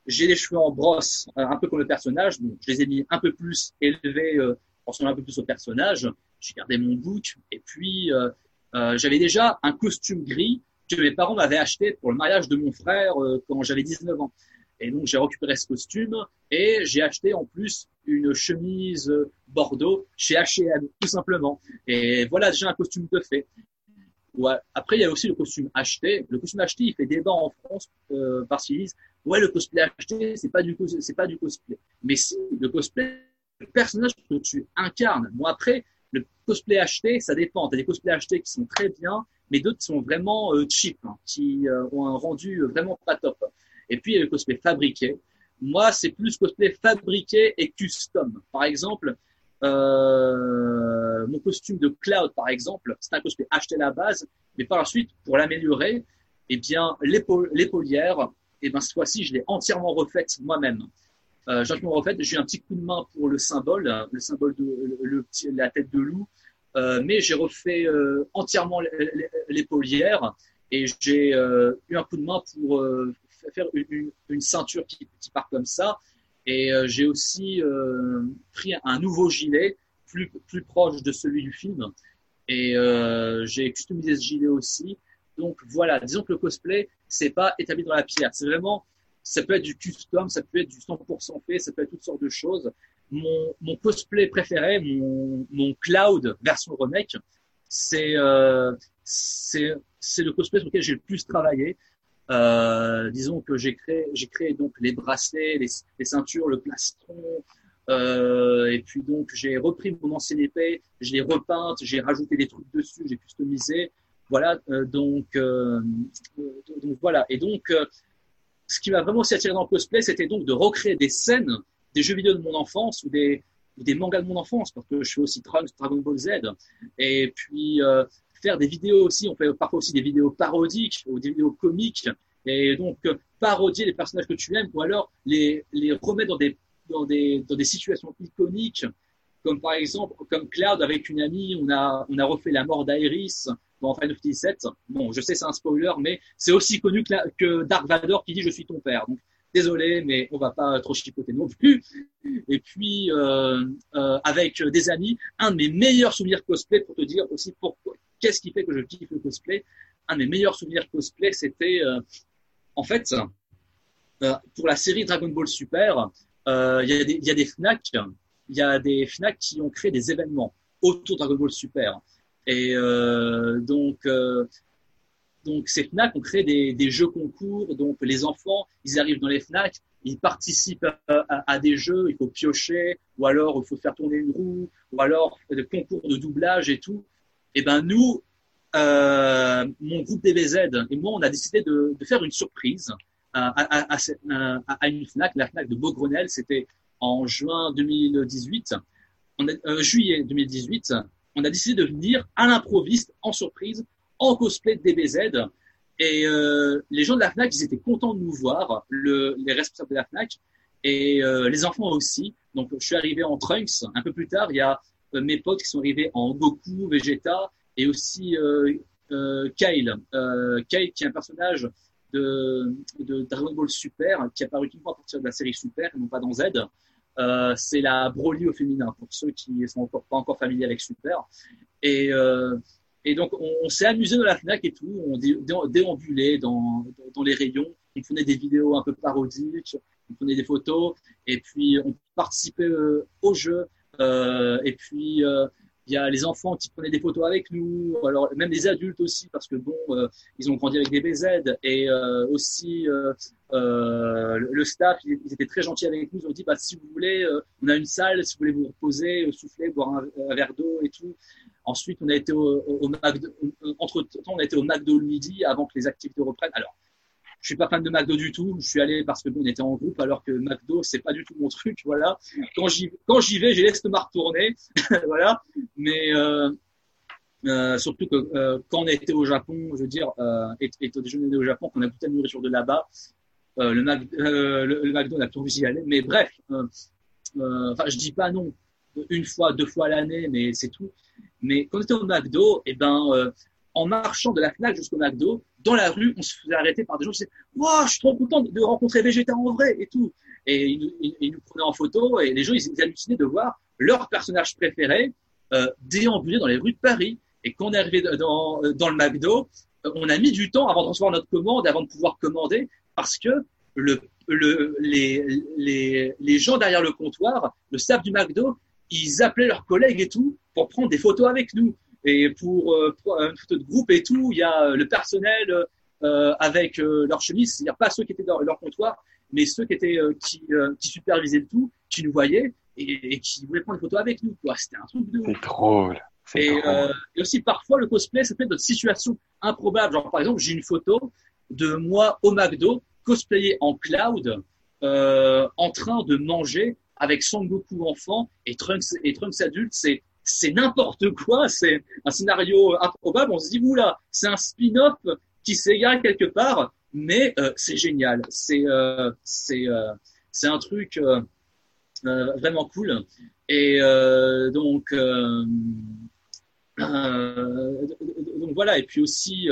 j'ai les cheveux en brosse, euh, un peu comme le personnage. Bon, je les ai mis un peu plus élevés, euh, ressemblant un peu plus au personnage. J'ai gardé mon bouc. Et puis, euh, euh, j'avais déjà un costume gris que mes parents m'avaient acheté pour le mariage de mon frère euh, quand j'avais 19 ans. Et donc j'ai récupéré ce costume et j'ai acheté en plus une chemise euh, Bordeaux chez H&M tout simplement. Et voilà déjà un costume de fait. Après il y a aussi le costume acheté. Le costume acheté il fait débat en France euh, parce qu'ils disent ouais le cosplay acheté c'est pas du c'est pas du cosplay. Mais si le cosplay le personnage que tu incarnes. Moi après le cosplay acheté ça dépend. T'as des cosplays achetés qui sont très bien mais d'autres sont vraiment euh, cheap, hein, qui euh, ont un rendu vraiment pas top. Et puis, il y a le cosplay fabriqué. Moi, c'est plus cosplay fabriqué et custom. Par exemple, euh, mon costume de Cloud, par exemple, c'est un cosplay acheté à la base, mais par la suite, pour l'améliorer, eh bien, l'épaulière, eh ben, cette fois-ci, je l'ai entièrement refaite moi-même. Euh, j'ai refaite, j'ai eu un petit coup de main pour le symbole, le symbole de la tête de loup, mais j'ai refait euh, entièrement l'épaulière et j'ai euh, eu un coup de main pour faire une, une, ceinture qui, qui, part comme ça. Et j'ai aussi pris un nouveau gilet plus, plus proche de celui du film. Et j'ai customisé ce gilet aussi. Donc voilà, disons que le cosplay, c'est pas établi dans la pierre. C'est vraiment, ça peut être du custom, ça peut être du 100% fait, ça peut être toutes sortes de choses mon, cosplay préféré, mon, cloud version remake, c'est euh, c'est c'est le cosplay sur lequel j'ai le plus travaillé. Euh, disons que j'ai créé j'ai créé donc les bracelets, les, ceintures, le plastron. Euh, et puis donc j'ai repris mon ancienne épée, je l'ai repeinte, j'ai rajouté des trucs dessus, j'ai customisé. Voilà, donc, donc voilà. Et donc, ce qui m'a vraiment aussi attiré dans le cosplay, c'était donc de recréer des scènes des jeux vidéo de mon enfance ou des, mangas de mon enfance, parce que je fais aussi Dragon Ball Z, et puis euh, faire des vidéos aussi, on fait parfois aussi des vidéos parodiques ou des vidéos comiques, et donc euh, parodier les personnages que tu aimes, ou alors les, les remettre dans des dans des, dans des situations iconiques, comme par exemple, comme Cloud avec une amie, on a, on a refait la mort d'Iris dans Final Fantasy VII. Bon, je sais, c'est un spoiler, mais c'est aussi connu que, que, Dark Vador qui dit je suis ton père. Donc, désolé, mais on va pas trop chipoter non plus. Et puis, euh, euh, avec des amis, un de mes meilleurs souvenirs cosplay pour te dire aussi pourquoi, qu'est-ce qui fait que je kiffe le cosplay. Un de mes meilleurs souvenirs cosplay, c'était, euh, en fait, pour la série Dragon Ball Super, il y, a des, Fnac, il y a des Fnac qui ont créé des événements autour de Dragon Ball Super. Et donc, donc ces Fnac ont créé des, jeux concours. Donc les enfants, ils arrivent dans les Fnac, ils participent à, des jeux. Il faut piocher, ou alors il faut faire tourner une roue, ou alors des concours de doublage et tout. Et ben nous, euh, mon groupe DBZ et moi, on a décidé de, faire une surprise à, une Fnac, la Fnac de Beaugrenelle. C'était en juin 2018, on euh, juillet 2018. On a décidé de venir à l'improviste, en surprise, en cosplay de DBZ. Et euh, les gens de la Fnac, ils étaient contents de nous voir, le, les responsables de la Fnac, et euh, les enfants aussi. Donc, je suis arrivé en Trunks. Un peu plus tard, il y a euh, mes potes qui sont arrivés en Goku, Vegeta, et aussi Kyle. Kyle, qui est un personnage de, Dragon Ball Super, qui apparaît uniquement à partir de la série Super, non pas dans Z. C'est la Broly au féminin, pour ceux qui ne sont pas encore familiers avec Super. Et donc, on, s'est amusé dans la FNAC et tout, on dé, déambulait dans, dans les rayons, on prenait des vidéos un peu parodiques, on prenait des photos, et puis on participait euh, au jeu, euh, et puis euh, il y a les enfants qui prenaient des photos avec nous, alors même les adultes aussi, parce que bon, euh, ils ont grandi avec des BZ et euh, aussi euh, euh, le staff, ils, étaient très gentils avec nous. Ils ont dit, bah si vous voulez, euh, on a une salle, si vous voulez vous reposer, souffler, boire un, un verre d'eau et tout. Ensuite, on a été au, au, au McDo, entre temps, on a été au McDo le midi avant que les activités reprennent. Alors, je suis pas fan de McDo du tout. Je suis allé parce que bon, on était en groupe, alors que McDo c'est pas du tout mon truc. Voilà. Quand j'y quand j'y vais, j'ai l'estomac retourné. voilà. Mais euh, euh, surtout que euh, quand on était au Japon, je veux dire, euh, et, et au déjeuner au Japon, qu'on a goûté la nourriture de là-bas, euh, le, Mac, euh, le, le, McDo, on a plus envie d'y aller. Mais bref, enfin, je dis pas non une fois, deux fois l'année, mais c'est tout. Mais quand on était au McDo, et eh ben, en marchant de la Fnac jusqu'au McDo, dans la rue, on se faisait arrêter par des gens qui disaient Waouh, je suis trop content de rencontrer Vegeta en vrai et tout. Et ils, ils, ils, nous prenaient en photo et les gens, ils étaient hallucinés de voir leur personnage préféré euh, déambuler dans les rues de Paris. Et quand on est arrivé dans, dans le McDo, euh, on a mis du temps avant de recevoir notre commande, avant de pouvoir commander, parce que le, le, les, les, les gens derrière le comptoir, le staff du McDo, ils appelaient leurs collègues et tout pour prendre des photos avec nous. Et pour, euh, pour, une photo de groupe et tout, il y a le personnel euh, avec euh, leur chemise, c'est-à-dire pas ceux qui étaient dans leur comptoir, mais ceux qui étaient euh, qui, qui supervisaient le tout, qui nous voyaient et, et qui voulaient prendre des photos avec nous. C'était un truc de. C'est drôle. Et, drôle. et, aussi parfois le cosplay, ça fait d'autres situations improbables. Genre par exemple, j'ai une photo de moi au McDo cosplayé en cloud, en train de manger avec Son Goku enfant et Trunks et Trunks adulte. C'est c'est n'importe quoi, c'est un scénario improbable. On se dit, oula, c'est un spin-off qui s'égare quelque part, mais euh, c'est génial. C'est euh, c'est euh, c'est un truc vraiment cool. Et donc voilà. Et puis aussi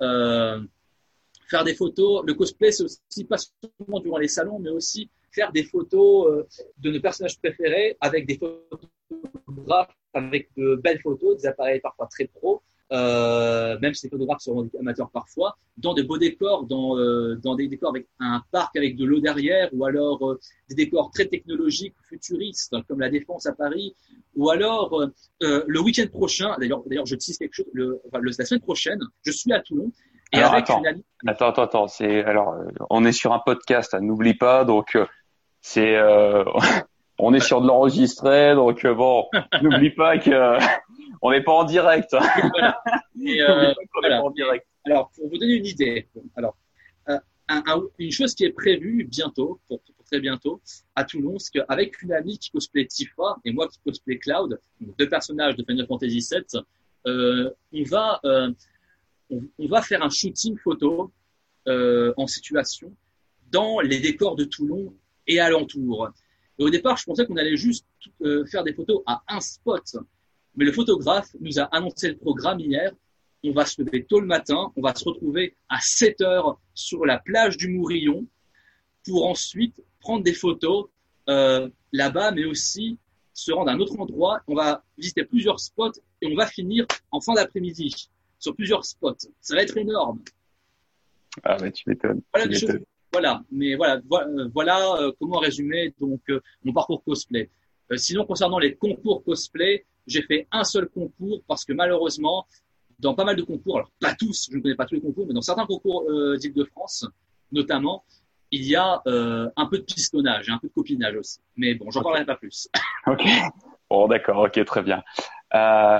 faire des photos. Le cosplay, c'est aussi pas seulement durant les salons, mais aussi faire des photos de nos personnages préférés avec des photographes avec de belles photos, des appareils parfois très pro, euh, même si les photographes sont amateurs parfois, dans de beaux décors, dans, euh, dans des décors avec un parc avec de l'eau derrière, ou alors euh, des décors très technologiques, futuristes, comme la Défense à Paris, ou alors le week-end prochain, d'ailleurs, d'ailleurs, je tease quelque chose, le, enfin, le, la semaine prochaine, je suis à Toulon. Et alors, avec attends, une... attends, attends, attends, c'est alors, on est sur un podcast, hein, n'oublie pas, donc c'est on est sur de l'enregistré, donc euh, bon, n'oublie pas que euh, on n'est pas en direct. voilà. Et, euh, voilà. en direct. Alors, pour vous donner une idée, alors euh, un, un, une chose qui est prévue bientôt, pour, pour très bientôt, à Toulon, c'est qu'avec une amie qui cosplay Tifa et moi qui cosplay Cloud, deux personnages de Final Fantasy VII, euh, on va on, on, va faire un shooting photo en situation dans les décors de Toulon et alentours. Et au départ, je pensais qu'on allait juste euh, faire des photos à un spot. Mais le photographe nous a annoncé le programme hier. On va se lever tôt le matin, on va se retrouver à 7 heures sur la plage du Mourillon pour ensuite prendre des photos euh, là-bas, mais aussi se rendre à un autre endroit. On va visiter plusieurs spots et on va finir en fin d'après-midi sur plusieurs spots. Ça va être énorme. Ah mais tu m'étonnes. Voilà, mais voilà, voilà, euh, comment résumer donc euh, mon parcours cosplay. Euh, sinon, concernant les concours cosplay, j'ai fait un seul concours parce que malheureusement, dans pas mal de concours, alors pas tous, je ne connais pas tous les concours, mais dans certains concours d'Île-de-France, notamment, il y a un peu de pistonnage un peu de copinage aussi. Mais bon, j'en parlerai pas plus. ok. Bon, d'accord. Ok, très bien. Euh,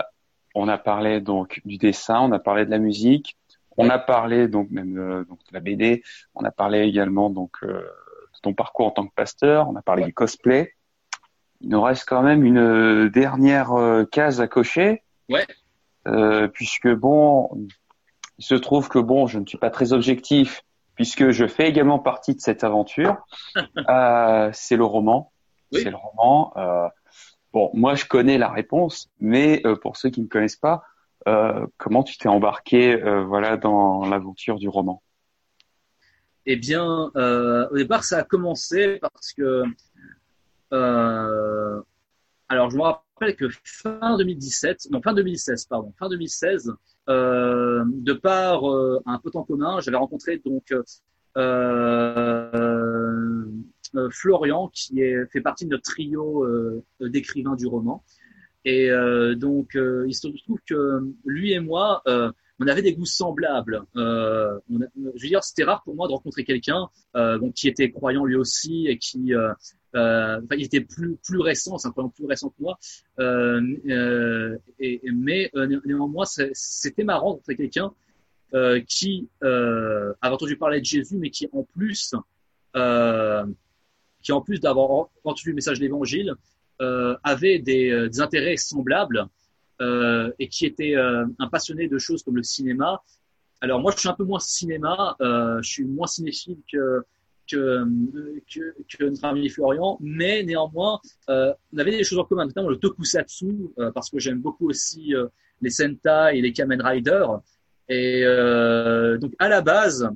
on a parlé donc du dessin, on a parlé de la musique, on a parlé donc même euh, donc de la BD, on a parlé également donc euh, de ton parcours en tant que pasteur, on a parlé du cosplay. Il nous reste quand même une euh, dernière case à cocher. Ouais. puisque bon, il se trouve que bon, je ne suis pas très objectif puisque je fais également partie de cette aventure. c'est le roman. C'est le roman. Bon, moi je connais la réponse, mais pour ceux qui ne connaissent pas, comment tu t'es embarqué euh, voilà dans l'aventure du roman? Eh bien, au départ, ça a commencé parce que alors je me rappelle que fin 2017, non fin 2016 pardon, fin 2016, de par un pote en commun, j'avais rencontré donc euh, Florian, qui est, fait partie de notre trio euh, d'écrivains du roman. Et euh, donc, il se trouve que lui et moi, on avait des goûts semblables. Euh, on je veux dire, c'était rare pour moi de rencontrer quelqu'un euh, qui était croyant lui aussi et qui, euh, enfin, il était plus plus récent, c'est un croyant plus récent que moi. Et, mais néanmoins, c'était marrant de rencontrer quelqu'un qui avait entendu parler de Jésus, mais qui en plus qui en plus d'avoir entendu le message de l'Évangile, euh, avait des, euh, des, intérêts semblables euh, et qui était euh, un passionné de choses comme le cinéma. Alors moi, je suis un peu moins cinéma, je suis moins cinéphile que que, que, que, notre ami Florian, mais néanmoins, on avait des choses en commun, notamment le tokusatsu, parce que j'aime beaucoup aussi les Sentai et les Kamen Rider. Et donc à la base,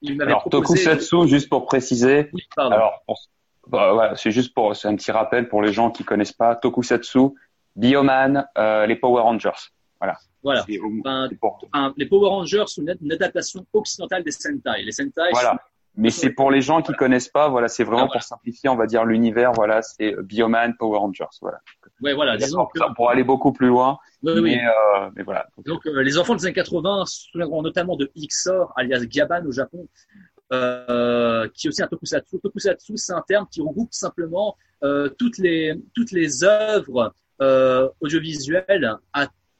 il m'avait proposé... Tokusatsu, juste pour préciser, oui, alors pour, bah, c'est juste pour, c'est un petit rappel pour les gens qui connaissent pas Tokusatsu, Bioman, euh, les Power Rangers. Voilà. Voilà. les Power Rangers sont une, adaptation occidentale des Sentai. Les Sentai. Voilà. Mais c'est pour les gens qui connaissent pas. Voilà, c'est vraiment ah, pour simplifier, on va dire l'univers. Voilà, c'est Bioman, Power Rangers. Voilà. Ouais, voilà. Disons que... pour aller beaucoup plus loin. Oui, mais, oui. Euh, mais voilà. Donc, euh, les enfants des années 80 se souviendront notamment de Xor, alias Gaban au Japon, euh, qui est aussi un tokusatsu. Tokusatsu, c'est un terme qui regroupe simplement euh, toutes les toutes les œuvres euh, audiovisuelles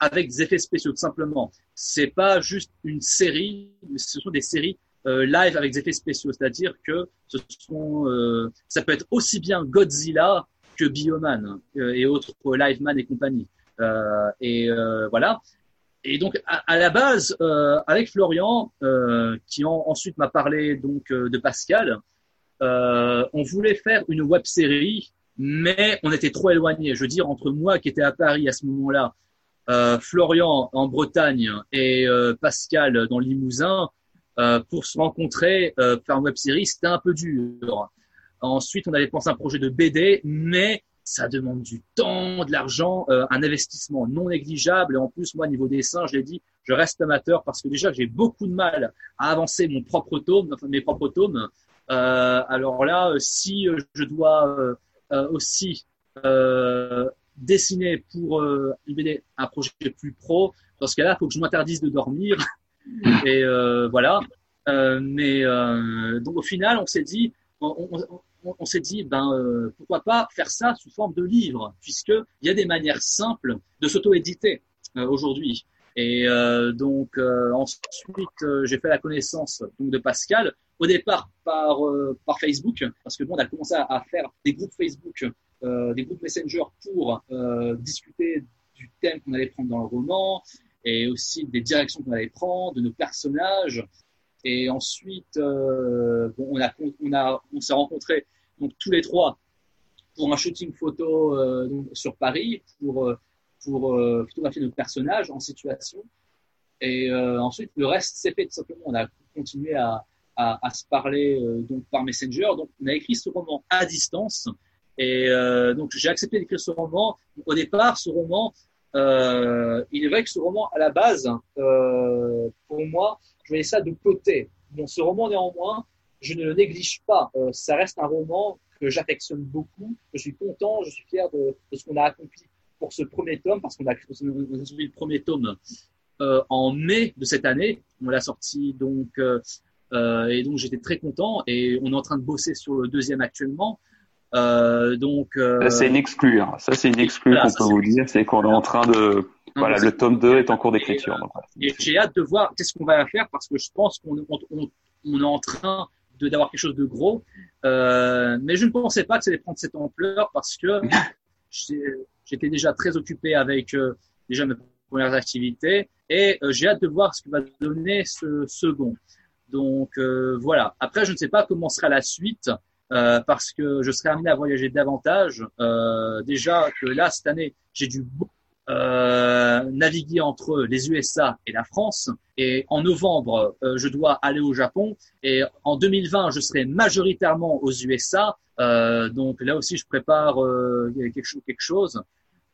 avec des effets spéciaux, tout simplement. C'est pas juste une série, ce sont des séries euh, live avec des effets spéciaux, c'est-à-dire que ce sont, euh, ça peut être aussi bien Godzilla que Bioman et autres Liveman et compagnie. et voilà. Et donc à, la base, euh, avec Florian, euh, qui ensuite m'a parlé donc euh, de Pascal, euh, on voulait faire une web série, mais on était trop éloignés. Je veux dire entre moi qui étais à Paris à ce moment-là, euh, Florian en Bretagne et Pascal dans Limousin, pour se rencontrer, faire une web série, c'était un peu dur. Ensuite, on avait pensé à un projet de BD, mais ça demande du temps, de l'argent, euh, un investissement non négligeable. Et en plus, moi, niveau dessin, je l'ai dit, je reste amateur parce que déjà, j'ai beaucoup de mal à avancer mon propre tome, enfin mes propres tomes. Euh, alors là, si je dois euh, aussi dessiner pour un projet plus pro, dans ce cas-là, il faut que je m'interdise de dormir. Et voilà. mais donc au final, on s'est dit, on, on, on, s'est dit, ben euh, pourquoi pas faire ça sous forme de livre, puisqu'il y a des manières simples de s'auto-éditer euh, aujourd'hui. Et euh, donc ensuite, j'ai fait la connaissance donc, de Pascal, au départ par, par Facebook, parce que bon, on a commencé à, faire des groupes Facebook, des groupes Messenger pour discuter du thème qu'on allait prendre dans le roman, et aussi des directions qu'on allait prendre, de nos personnages. Et ensuite, euh, on a, on a, on s'est rencontrés donc tous les trois pour un shooting photo sur Paris pour pour photographier notre personnage en situation. Et ensuite, le reste s'est fait tout simplement. On a continué à, à, à se parler donc par Messenger. Donc, on a écrit ce roman à distance. Et donc, j'ai accepté d'écrire ce roman. Au départ, ce roman, euh, il est vrai que ce roman, à la base, euh, pour moi, je voyais ça de côté. Bon, ce roman, néanmoins, je ne le néglige pas. Euh, ça reste un roman que j'affectionne beaucoup. Je suis content, je suis fier de, ce qu'on a accompli pour ce premier tome, parce qu'on a, créé le premier tome euh, en mai de cette année. On l'a sorti donc, euh, euh, et donc j'étais très content. Et on est en train de bosser sur le deuxième actuellement. Euh, donc, euh, c'est une exclue. Hein. Ça, c'est une exclue qu'on peut vous dire, c'est qu'on est en train de. voilà, le tome 2 est en cours d'écriture. Et, j'ai hâte de voir qu'est-ce qu'on va faire parce que je pense qu'on on, on, est en train de d'avoir quelque chose de gros. Euh, mais je ne pensais pas que ça allait prendre cette ampleur parce que j'étais déjà très occupé avec euh, déjà mes premières activités et euh, j'ai hâte de voir ce que va donner ce second. Donc euh, voilà. Après, je ne sais pas comment sera la suite. Euh, parce que je serais amené à voyager davantage. Euh, déjà que là, cette année, j'ai dû euh, naviguer entre les USA et la France. Et en novembre, euh, je dois aller au Japon. Et en 2020, je serai majoritairement aux USA. Euh, donc là aussi, je prépare quelque chose. Quelque chose.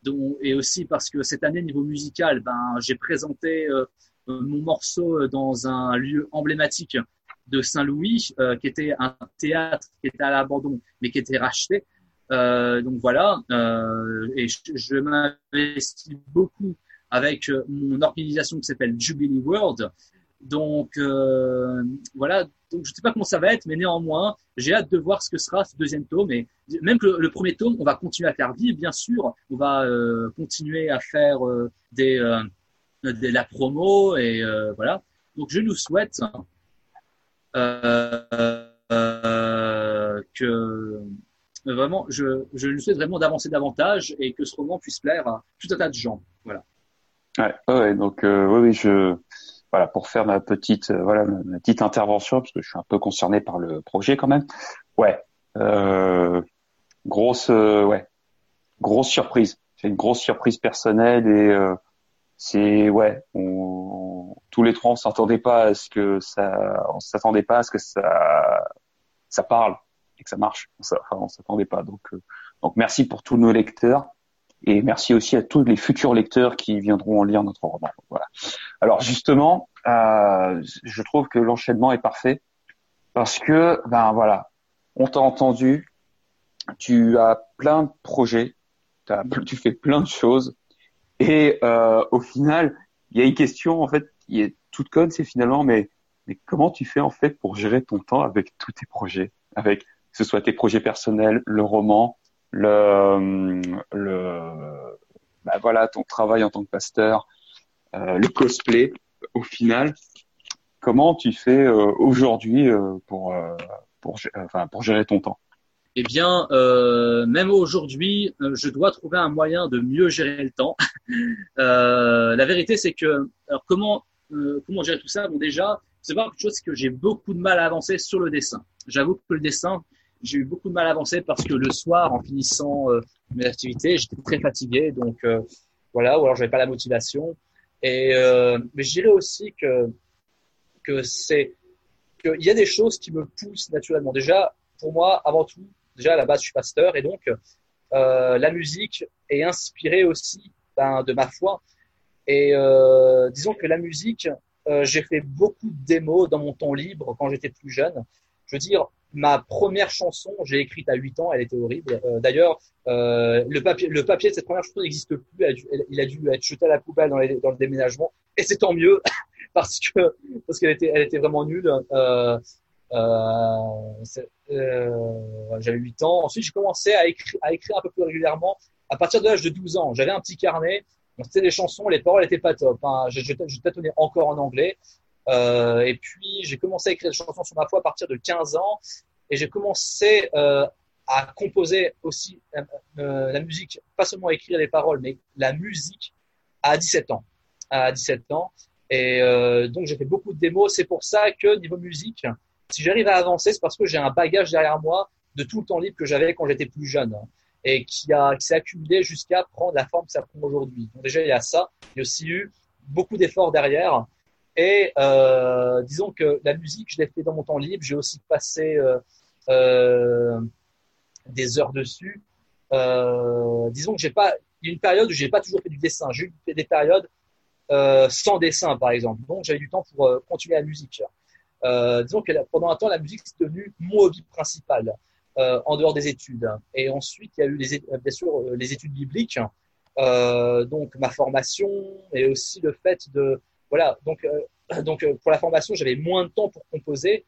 Donc, et aussi parce que cette année, niveau musical, ben, j'ai présenté mon morceau dans un lieu emblématique de Saint-Louis, euh, qui était un théâtre qui était à l'abandon, mais qui était racheté. Euh, donc voilà, euh, et je, m'investis beaucoup avec mon organisation qui s'appelle Jubilee World. Donc voilà, donc je ne sais pas comment ça va être, mais néanmoins, j'ai hâte de voir ce que sera ce deuxième tome. Et même que le, premier tome, on va continuer à faire vivre, bien sûr. On va continuer à faire des, de la promo et voilà. Donc je nous souhaite que vraiment, je, je lui souhaite vraiment d'avancer davantage et que ce roman puisse plaire à tout un tas de gens. Voilà. Ouais, ouais donc euh, oui, oui, je voilà pour faire ma petite euh, voilà ma petite intervention parce que je suis un peu concerné par le projet quand même. Ouais, euh, grosse ouais grosse surprise. C'est une grosse surprise personnelle et c'est ouais on, tous les trois on s'attendait pas à ce que ça on s'attendait pas à ce que ça ça parle et que ça marche. On, enfin, on s'attendait pas. Donc euh, donc merci pour tous nos lecteurs et merci aussi à tous les futurs lecteurs qui viendront lire notre roman. Voilà. Alors justement euh, je trouve que l'enchaînement est parfait parce que ben voilà on t'a entendu tu as plein de projets tu fais plein de choses et euh, au final, il y a une question en fait qui est toute conne, c'est finalement, mais mais comment tu fais en fait pour gérer ton temps avec tous tes projets, avec que ce soit tes projets personnels, le roman, le le bah voilà ton travail en tant que pasteur, euh, le cosplay. Au final, comment tu fais euh, aujourd'hui euh, pour euh, pour enfin pour gérer ton temps? Eh bien, euh, même aujourd'hui, euh, je dois trouver un moyen de mieux gérer le temps. euh, la vérité, c'est que, alors comment euh, comment gérer tout ça Bon, déjà, c'est pas quelque chose que j'ai beaucoup de mal à avancer sur le dessin. J'avoue que le dessin, j'ai eu beaucoup de mal à avancer parce que le soir, en finissant euh, mes activités, j'étais très fatigué, donc euh, voilà, ou alors j'avais pas la motivation. Et mais je dirais aussi que que c'est qu'il y a des choses qui me poussent naturellement. Déjà, pour moi, avant tout, déjà à la base, je suis pasteur et donc la musique est inspirée aussi ben, de ma foi. Et euh, disons que la musique, euh, j'ai fait beaucoup de démos dans mon temps libre quand j'étais plus jeune. Je veux dire, ma première chanson, j'ai écrite à 8 ans, elle était horrible. Euh, D'ailleurs, euh, le, papier, le papier de cette première chanson n'existe plus. Il a, dû, être jeté à la poubelle dans, les, dans le déménagement. Et c'est tant mieux parce que parce qu'elle était, elle était vraiment nulle. Euh, euh, j'avais 8 ans. Ensuite, j'ai commencé à écrire, à écrire un peu plus régulièrement à partir de l'âge de 12 ans. J'avais un petit carnet. C'était des chansons, les paroles étaient pas top. Hein. Je, je, je tâtonnais encore en anglais. Euh, et puis, j'ai commencé à écrire des chansons sur ma foi à partir de 15 ans. Et j'ai commencé euh, à composer aussi euh, euh, la musique, pas seulement à écrire les paroles, mais la musique à 17 ans. À 17 ans. Et euh, donc, j'ai fait beaucoup de démos. C'est pour ça que niveau musique, si j'arrive à avancer, c'est parce que j'ai un bagage derrière moi de tout le temps libre que j'avais quand j'étais plus jeune. Et qui a qui s'est accumulé jusqu'à prendre la forme que ça prend aujourd'hui. Donc déjà il y a ça, il y a aussi eu beaucoup d'efforts derrière et euh, disons que la musique je l'ai fait dans mon temps libre, j'ai aussi passé euh, euh, des heures dessus. Disons que j'ai pas il y a une période où j'ai pas toujours fait du dessin, j'ai eu des périodes sans dessin par exemple. Donc j'avais du temps pour continuer la musique. Disons que pendant un temps la musique c'est devenu mon hobby principal. Euh, en dehors des études. Et ensuite, il y a eu les, bien sûr euh, les études bibliques, euh, donc ma formation et aussi le fait de voilà donc donc pour la formation j'avais moins de temps pour composer,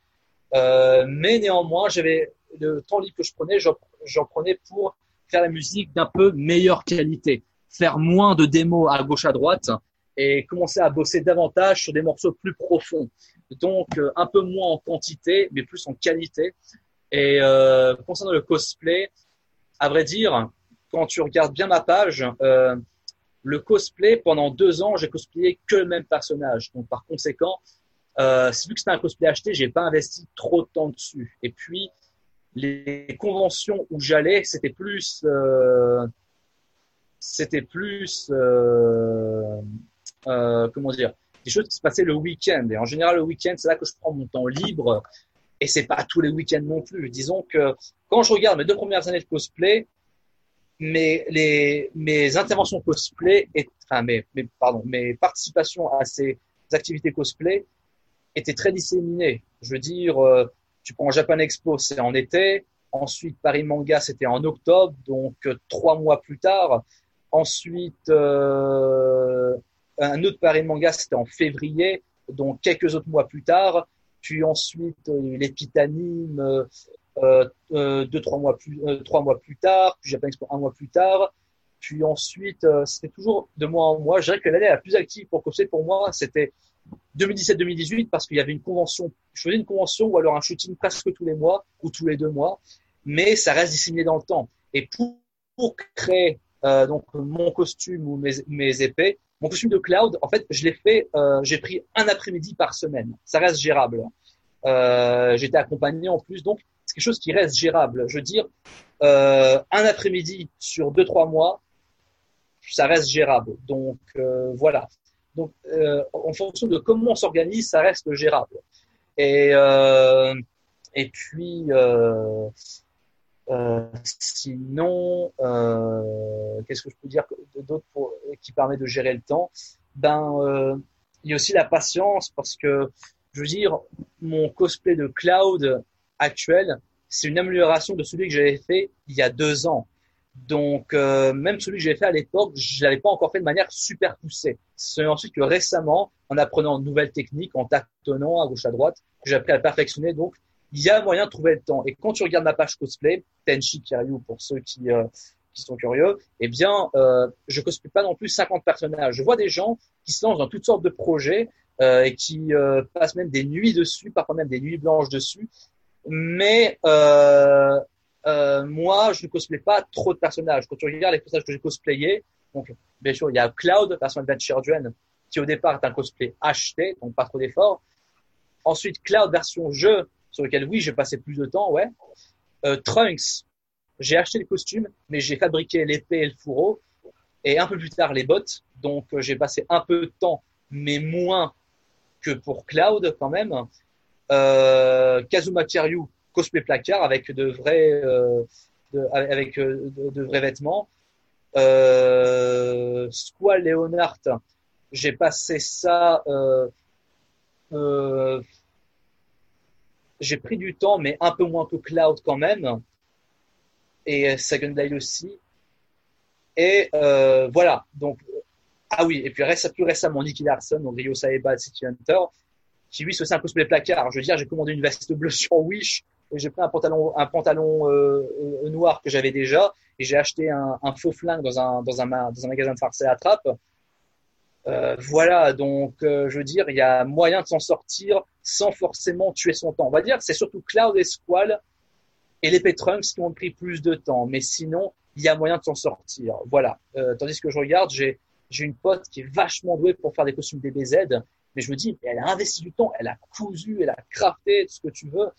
mais néanmoins j'avais le temps libre que je prenais, j'en prenais pour faire la musique d'un peu meilleure qualité, faire moins de démos à gauche à droite et commencer à bosser davantage sur des morceaux plus profonds. Donc un peu moins en quantité, mais plus en qualité. Et euh, concernant le cosplay, à vrai dire, quand tu regardes bien ma page, euh, le cosplay, pendant deux ans, j'ai cosplayé que le même personnage. Donc par conséquent, euh, vu que c'était un cosplay acheté, j'ai pas investi trop de temps dessus. Et puis les conventions où j'allais, c'était plus, c'était plus, comment dire, des choses qui se passaient le week-end. Et en général, le week-end, c'est là que je prends mon temps libre et c'est pas tous les week-ends non plus. Disons que quand je regarde mes deux premières années de cosplay, mes, les, mes interventions cosplay, et, enfin mes, pardon, mes participations à ces activités cosplay étaient très disséminées. Je veux dire, euh, tu prends Japan Expo, c'est en été. Ensuite, Paris Manga, c'était en octobre, donc euh, trois mois plus tard. Ensuite, euh, un autre Paris Manga, c'était en février, donc quelques autres mois plus tard puis ensuite euh, l'épithanime euh, euh, deux trois mois plus trois mois plus tard, puis Japan Expo un mois plus tard, puis ensuite c'était toujours de mois en mois. Je dirais que l'année la plus active pour Cosplay pour moi c'était 2017-2018 parce qu'il y avait une convention, je faisais une convention ou alors un shooting presque tous les mois ou tous les deux mois, mais ça reste dissimulé dans le temps. Et pour, créer donc mon costume ou mes épées, mon costume de cloud, en fait, je l'ai fait, euh, j'ai pris un après-midi par semaine. Ça reste gérable. Euh, J'étais accompagné en plus, donc c'est quelque chose qui reste gérable. Je veux dire, euh, un après-midi sur deux trois mois, ça reste gérable. Donc euh, voilà. Donc en fonction de comment on s'organise, ça reste gérable. Et et puis euh, sinon, euh, qu'est-ce que je peux dire d'autre qui permet de gérer le temps? Ben, euh, il y a aussi la patience parce que je veux dire, mon cosplay de cloud actuel, c'est une amélioration de celui que j'avais fait il y a deux ans. Donc, euh, même celui que j'avais fait à l'époque, je l'avais pas encore fait de manière super poussée. C'est ensuite que récemment, en apprenant de nouvelles techniques, en tâtonnant à gauche à droite, que j'ai appris à perfectionner. Donc, il y a moyen de trouver le temps. Et quand tu regardes ma page cosplay, Tenchi Kiryu pour ceux qui, euh, qui sont curieux, eh bien, euh, je cosplay pas non plus 50 personnages. Je vois des gens qui se lancent dans toutes sortes de projets euh, et qui euh, passent même des nuits dessus, parfois même des nuits blanches dessus. Mais euh, euh, moi, je ne cosplay pas trop de personnages. Quand tu regardes les personnages que j'ai cosplayés, donc bien sûr, il y a Cloud, personnage Adventure Children, qui au départ est un cosplay acheté, donc pas trop d'efforts. Ensuite, Cloud version jeu, sur lequel oui, j'ai passé plus de temps, ouais. Euh, Trunks, j'ai acheté le costume, mais j'ai fabriqué l'épée et le fourreau, et un peu plus tard les bottes. Donc euh, j'ai passé un peu de temps, mais moins que pour Cloud quand même. Euh, Kazuma cosplay placard avec de vrais, euh, avec de, vrais vêtements. Euh, Squall j'ai passé ça. J'ai pris du temps, mais un peu moins que Cloud quand même. Et Second Light aussi. Et euh, voilà. Donc, ah oui, et puis plus récemment, Nicky Larson, donc Rio Saeba, City Hunter, qui lui, c'est un cosplay placard. Je veux dire, j'ai commandé une veste bleue sur Wish, et j'ai pris un pantalon, un pantalon euh, euh, noir que j'avais déjà, et j'ai acheté un, faux flingue dans un, dans un, magasin de farce à trappe. Euh, voilà, donc euh, je veux dire, il y a moyen de s'en sortir sans forcément tuer son temps. On va dire, c'est surtout Cloud et Squall et les Trunks qui ont pris plus de temps, mais sinon, il y a moyen de s'en sortir. Voilà. Euh, tandis que je regarde, j'ai j'ai une pote qui est vachement douée pour faire des costumes DBZ, mais je me dis, elle a investi du temps, elle a cousu, elle a crafté, tout ce que tu veux.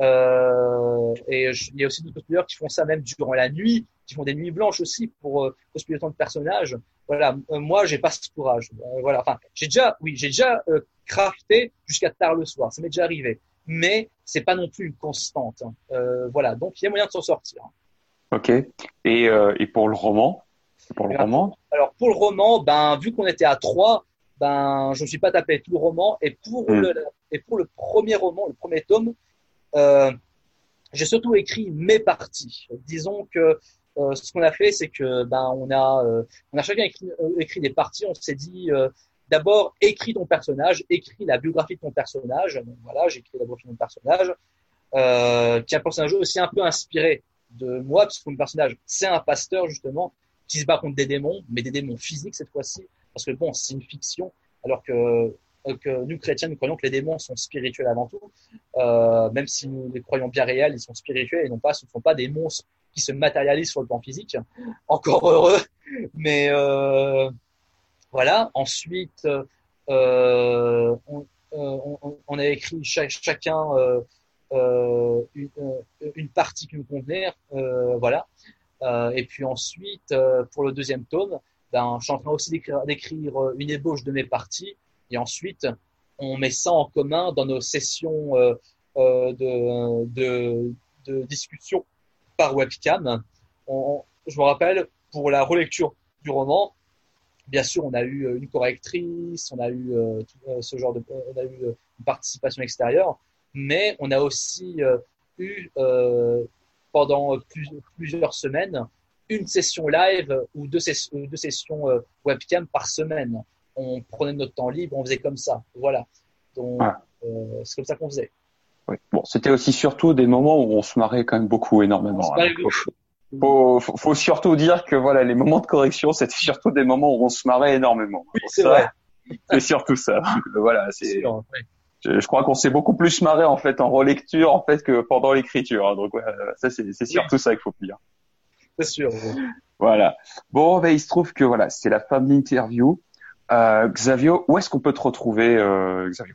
Euh, Et il y a aussi d'autres cosplayers qui font ça même durant la nuit, qui font des nuits blanches aussi pour euh, cosplayer tant de personnages. Voilà, euh, moi j'ai pas ce courage. Euh, voilà, enfin j'ai déjà, oui, j'ai déjà euh, crafté jusqu'à tard le soir, ça m'est déjà arrivé, mais c'est pas non plus une constante. Hein. voilà, donc il y a moyen de s'en sortir. Ok. Et, et pour le roman, pour le roman? Alors pour le roman, ben vu qu'on était à trois, ben je ne suis pas tapé tout le roman et pour hmm. le et pour le premier roman, le premier tome, euh, j'ai surtout écrit mes parties. Disons que euh, ce qu'on a fait, c'est que ben on a euh, on a chacun écrit, euh, des parties. On s'est dit d'abord écris ton personnage, écris la biographie de ton personnage. Voilà, j'ai écrit la biographie de mon personnage, qui est un personnage aussi un peu inspiré de moi, parce que mon personnage c'est un pasteur justement qui se bat contre des démons, mais des démons physiques cette fois-ci, parce que bon c'est une fiction, alors que que nous chrétiens nous croyons que les démons sont spirituels avant tout, euh, même si nous les croyons bien réels, ils sont spirituels et non pas, ce ne sont pas des monstres qui se matérialisent sur le plan physique. Encore heureux, mais euh, voilà. Ensuite, euh, on, a écrit chacun une, une, partie qui nous convenait, voilà. et puis ensuite, pour le deuxième tome, ben, je suis en train aussi d'écrire une ébauche de mes parties et ensuite on met ça en commun dans nos sessions euh, euh, de, discussion par webcam. Je me rappelle pour la relecture du roman, bien sûr, on a eu une correctrice, on a eu euh, ce genre de, on a eu une participation extérieure, mais on a aussi eu pendant plusieurs semaines une session live ou deux sessions webcam par semaine on prenait notre temps libre, on faisait comme ça. Voilà. Donc, euh, c'est comme ça qu'on faisait. Oui. Bon, c'était aussi surtout des moments où on se marrait quand même beaucoup, énormément. Hein. Faut, faut, surtout dire que voilà, les moments de correction, c'était surtout des moments où on se marrait énormément. Oui, c'est vrai. C'est surtout ça. voilà, c'est. Je, crois qu'on s'est beaucoup plus marré en fait en relecture en fait que pendant l'écriture. Hein. Donc ça c'est surtout ça qu'il faut dire. C'est sûr. Voilà. Bon, ben, il se trouve que voilà, c'est la fin de l'interview. Euh, Xavio, où est-ce qu'on peut te retrouver, euh, Xavio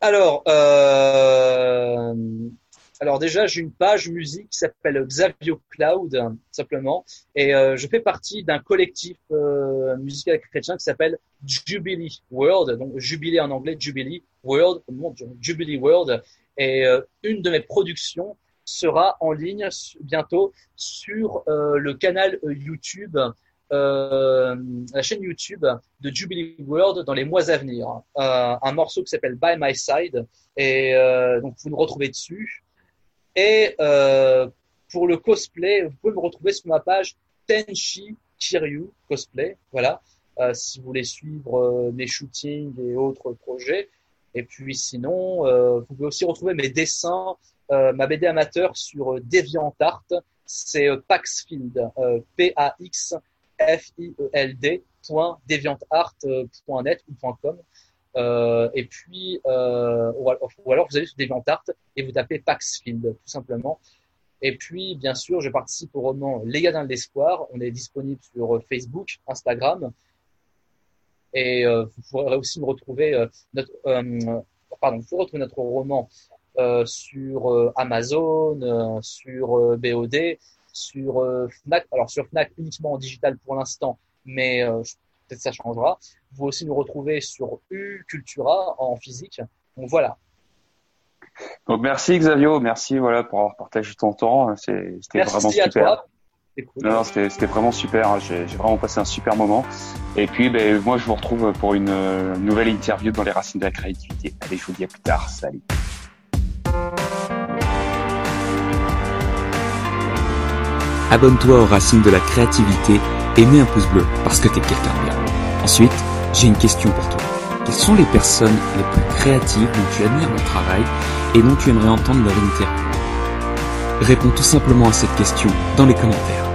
Alors, euh, alors déjà, j'ai une page musique qui s'appelle Xavio Cloud, simplement, et euh, je fais partie d'un collectif euh, musical chrétien qui s'appelle Jubilee World, donc Jubilé en anglais, Jubilee World, Jubilee World, et une de mes productions sera en ligne bientôt sur le canal YouTube euh, la chaîne YouTube de Jubilee World dans les mois à venir. Euh, un morceau qui s'appelle By My Side et euh, donc vous nous retrouvez dessus. Et pour le cosplay, vous pouvez me retrouver sur ma page Tenchi Kiryu Cosplay. Voilà, si vous voulez suivre mes shootings et autres projets. Et puis sinon, vous pouvez aussi retrouver mes dessins, ma BD amateur sur DeviantArt. C'est Paxfield, P-A-X field.deviantart.net ou .com. Euh, et puis, euh, ou, alors vous allez sur DeviantArt et vous tapez Paxfield, tout simplement. Et puis, bien sûr, je participe au roman Les Gadins de l'Espoir. On est disponible sur Facebook, Instagram. Et euh, vous pourrez aussi me retrouver euh, notre, euh, pardon, vous retrouver notre roman sur Amazon, sur BOD, sur euh, Fnac. Alors sur Fnac uniquement en digital pour l'instant, mais euh, peut-être ça changera. Vous pouvez aussi nous retrouver sur U Cultura en physique. Donc voilà. Donc merci Xavio, merci voilà pour avoir partagé ton temps. C'était vraiment super. À toi. Non, c'était vraiment super. J'ai vraiment passé un super moment. Et puis, ben, moi, je vous retrouve pour une euh, nouvelle interview dans les racines de la créativité. Allez, je vous dis à plus tard. Salut. Abonne-toi aux racines de la créativité et mets un pouce bleu parce que t'es quelqu'un de bien. Ensuite, j'ai une question pour toi. Quelles sont les personnes les plus créatives dont tu admires le travail et dont tu aimerais entendre leur interview Réponds tout simplement à cette question dans les commentaires.